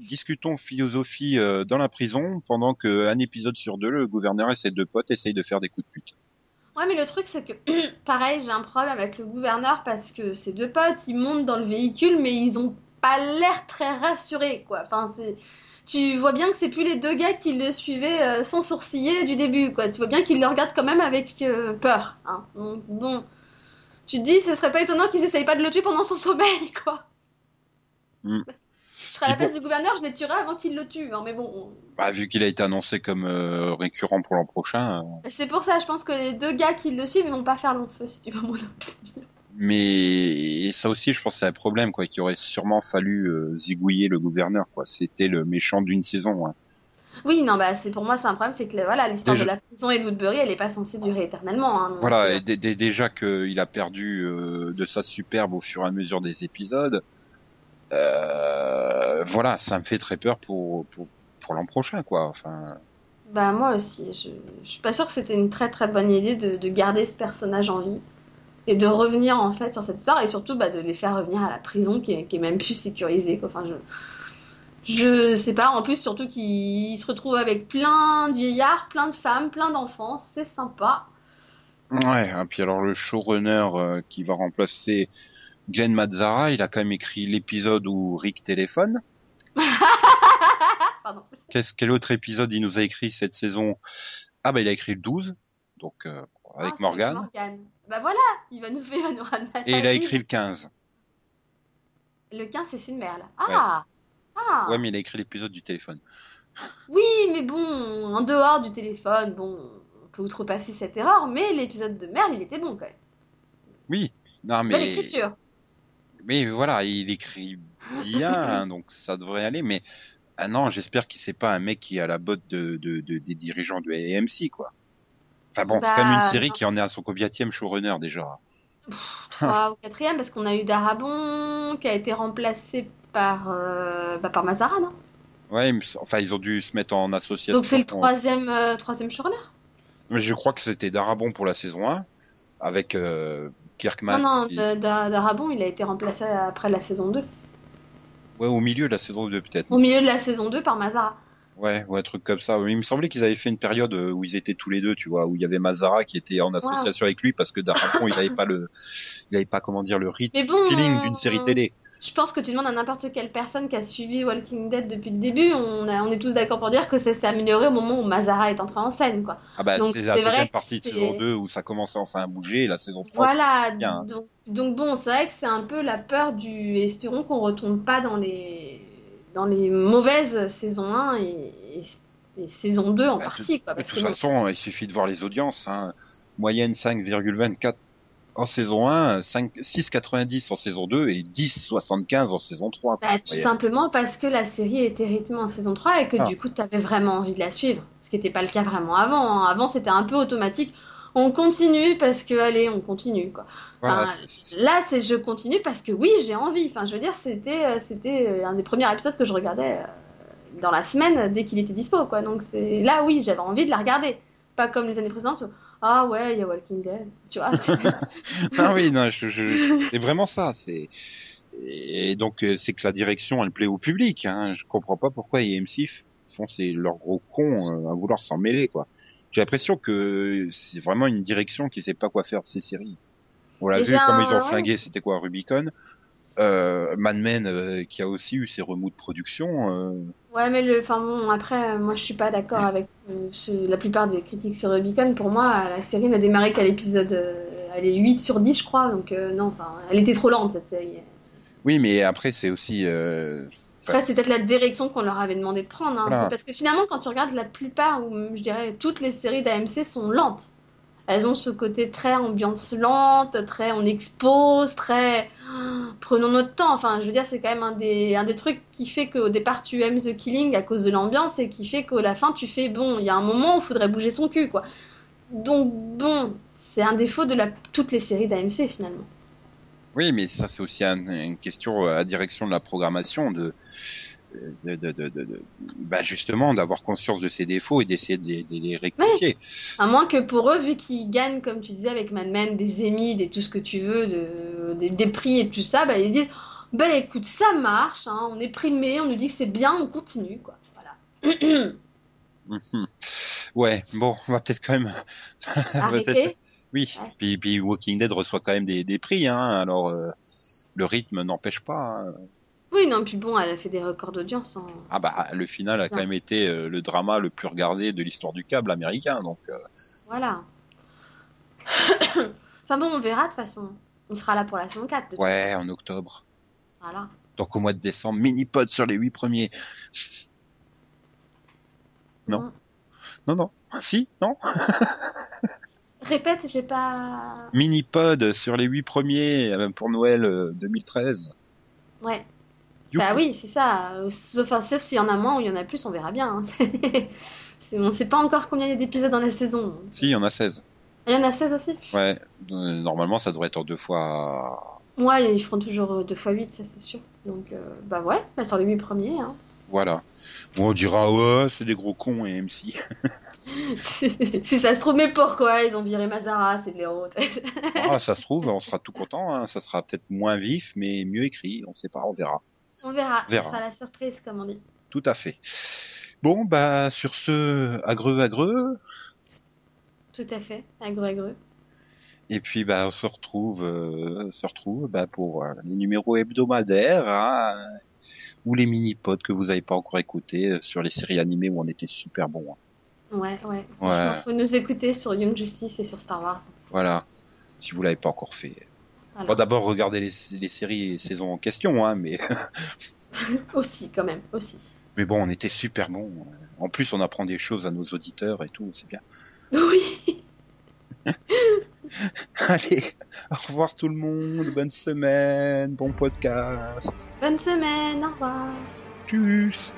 Discutons philosophie euh, dans la prison pendant que un épisode sur deux, le gouverneur et ses deux potes essayent de faire des coups de pute. Ouais, mais le truc, c'est que, pareil, j'ai un problème avec le gouverneur parce que ces deux potes, ils montent dans le véhicule, mais ils ont pas l'air très rassurés, quoi. Enfin. Tu vois bien que c'est plus les deux gars qui le suivaient euh, sans sourciller du début, quoi. Tu vois bien qu'ils le regardent quand même avec euh, peur. Hein. Donc. Tu te dis, ce serait pas étonnant qu'ils essayent pas de le tuer pendant son sommeil, quoi. Hmm. Je serais à la place du gouverneur, je les tuerais avant qu'il le tue, hein, mais bon. Bah, vu qu'il a été annoncé comme euh, récurrent pour l'an prochain, euh, C'est pour ça, je pense que les deux gars qui le suivent, ils vont pas faire long feu, si tu veux mon opinion. mais ça aussi, je pense, que c'est un problème, quoi, qu'il aurait sûrement fallu euh, zigouiller le gouverneur, quoi. C'était le méchant d'une saison. hein. Oui, non, bah, c'est pour moi, c'est un problème, c'est que voilà, l'histoire Déjà- de la prison et de Woodbury, elle est pas censée durer éternellement. hein, Voilà, et dé- dé- déjà qu'il a perdu de sa superbe au fur et à mesure des épisodes, euh, voilà, ça me fait très peur pour, pour, pour l'an prochain, quoi. Enfin, Bah, moi aussi, je, je suis pas sûre que c'était une très très bonne idée de, de garder ce personnage en vie et de revenir en fait sur cette histoire et surtout bah, de les faire revenir à la prison qui est, qui est même plus sécurisée. Quoi. Enfin, je, je sais pas, en plus, surtout qu'ils se retrouvent avec plein de vieillards, plein de femmes, plein d'enfants, c'est sympa. ouais, et puis alors le showrunner euh, qui va remplacer Glenn Mazzara, il a quand même écrit l'épisode où Rick téléphone. Qu'est-ce quel autre épisode il nous a écrit cette saison? Ah bah il a écrit le 12, donc euh, avec Ah, Morgan. Morgane. Bah voilà, il va nous, ramener à Et il a écrit le 15. Le 15, c'est une merle. Ah Ah Ouais, mais il a écrit l'épisode du téléphone. Oui, mais bon, en dehors du téléphone, bon, on peut outrepasser cette erreur, mais l'épisode de merde, il était bon quand même. Oui, non Belle mais écriture. Mais voilà, il écrit bien, hein, donc ça devrait aller. Mais ah non, j'espère qu'il c'est pas un mec qui est à la botte de, de, de- des dirigeants de AMC quoi. Enfin bon, c'est Bah, quand même une série non. qui en est à son combienième showrunner déjà. Trois ou quatrième, parce qu'on a eu Darabon qui a été remplacé par, euh, bah, par Mazara, non Ouais, enfin ils ont dû se mettre en association. Donc c'est le troisième, euh, troisième showrunner Mais je crois que c'était Darabon pour la saison 1, avec euh, Kirkman. Non, non, Darabon, il a été remplacé après la saison 2. Ouais, au milieu de la saison 2 peut-être. Au milieu de la saison 2 par Mazara. Ouais, ouais, un truc comme ça. Il me semblait qu'ils avaient fait une période euh, où ils étaient tous les deux, tu vois, où il y avait Mazara qui était en association avec lui parce que Darabon, il avait pas le, il avait pas comment dire le rythme, bon, feeling d'une série on- télé. Je pense que tu demandes à n'importe quelle personne qui a suivi Walking Dead depuis le début, on, a- on est tous d'accord pour dire que ça s'est amélioré au moment où Mazara est entré en scène, quoi. Ah bah Donc, c'est la deuxième partie de saison 2 où ça commençait enfin à bouger et la saison 3. Voilà, bien. donc, donc bon, c'est vrai que c'est un peu la peur du. Espérons qu'on retombe pas dans les dans les mauvaises saisons 1 et, et, et saison 2 en Bah, partie, quoi. De Parce toute que façon, il suffit de voir les audiences. Hein. Moyenne 5,24 en saison 1, 5 6,90 en saison 2 et 10,75 en saison 3. Bah, tout simplement parce que la série était rythmée en saison 3 et que Ah. du coup tu avais vraiment envie de la suivre. Ce qui n'était pas le cas vraiment avant. hein. Avant c'était un peu automatique. On continue parce que, allez, on continue quoi. Voilà, Enfin, Là c'est je continue parce que oui, j'ai envie. Enfin, je veux dire, c'était euh, c'était euh, un des premiers épisodes que je regardais euh, dans la semaine dès qu'il était dispo quoi. Donc c'est là, oui, j'avais envie de la regarder. Pas comme les années précédentes ah ouais, il y a Walking Dead. Tu vois, ah oui, non, je, je- c'est vraiment ça. C'est et donc euh, c'est que la direction elle plaît au public. Hein. Je comprends pas pourquoi AMC font ces leurs gros cons euh, à vouloir s'en mêler quoi. J'ai l'impression que c'est vraiment une direction qui sait pas quoi faire de ces séries. On l'a vu comme ils ont ouais. flingué, c'était quoi Rubicon? Euh, Mad Men euh, qui a aussi eu ses remous de production. euh, Ouais, mais le, enfin bon, après, euh, moi je suis pas d'accord avec ce- la plupart des critiques sur Rubicon. Pour moi, la série n'a démarré qu'à l'épisode, elle est 8 sur 10, je crois, donc non, enfin, elle était trop lente cette série. Oui, mais après c'est aussi Après, c'est peut-être la direction qu'on leur avait demandé de prendre, hein. Voilà. Parce que finalement, quand tu regardes la plupart, ou je dirais toutes les séries d'AMC sont lentes. Elles ont ce côté très ambiance lente, très on expose, très prenons notre temps. Enfin, je veux dire, c'est quand même un des, un des trucs qui fait qu'au départ tu aimes The Killing à cause de l'ambiance et qui fait qu'à la fin tu fais bon, il y a un moment où il faudrait bouger son cul, quoi. Donc bon, c'est un défaut de la, toutes les séries d'AMC finalement. Oui, mais ça c'est aussi un- une question à direction de la programmation de, de, de, de, de- de- bah justement d'avoir conscience de ses défauts et d'essayer de, les- rectifier. À moins que pour eux, vu qu'ils gagnent, comme tu disais, avec Mad Men, des Emmy, des tout ce que tu veux, de, des, des prix et tout ça, bah, ils disent Bah écoute, ça marche, hein, on est primé, on nous dit que c'est bien, on continue, quoi. Voilà. Mhm. Ouais, bon, on va peut-être quand même. Arrêtez. Oui, Ouais. puis, puis Walking Dead reçoit quand même des, des prix, hein. Alors euh, le rythme n'empêche pas. hein. Oui, non, puis bon, elle a fait des records d'audience. hein. Ah bah le final a quand même été euh, le drama le plus regardé de l'histoire du câble américain, donc. euh, Voilà. enfin bon, on verra de toute façon. On sera là pour la saison 4. de ouais, en octobre. Voilà. Donc au mois de décembre, mini-pod sur les huit premiers. Non. Non, non. Si, non. Répète, j'ai pas. Mini-pod sur les huit premiers euh, pour Noël euh, 2013. Ouais. Bah oui, c'est ça. Sauf, enfin, sauf s'il y en a moins ou il y en a plus, on verra bien. hein. On sait pas encore combien il y a d'épisodes dans la saison. Si, il y en a 16. Il y en a 16 aussi Ouais, euh, normalement ça devrait être en deux fois. Ouais, ils feront toujours euh, 2 x 8, ça c'est sûr. Donc, euh, bah ouais, bah, sur les 8 premiers. Hein. Voilà. Bon, on dira, ouais, c'est des gros cons et MC. si ça se trouve, mais pourquoi Ils ont viré Mazara, c'est blaireau. Ah, ça se trouve, on sera tout content. Hein. Ça sera peut-être moins vif, mais mieux écrit. On sait pas, on verra. On verra. Verra. Ce sera la surprise, comme on dit. Tout à fait. Bon, bah, sur ce, agreux, agreux. Tout à fait, agreux, agreux. Et puis, bah, on se retrouve, euh, se retrouve bah, pour euh, les numéros hebdomadaires hein, ou les mini-pods que vous n'avez pas encore écoutés euh, sur les séries animées où on était super bons. hein. Ouais, ouais. Franchement, faut nous écouter sur Young Justice et sur Star Wars. Voilà. Si vous l'avez pas encore fait. Voilà. Bon, d'abord, regardez les, les séries et saisons en question, hein, mais, Aussi, quand même, aussi. mais bon, on était super bons. En plus, on apprend des choses à nos auditeurs et tout, c'est bien. Oui, Allez, au revoir tout le monde, bonne semaine, bon podcast. bonne semaine, au revoir. Tchuss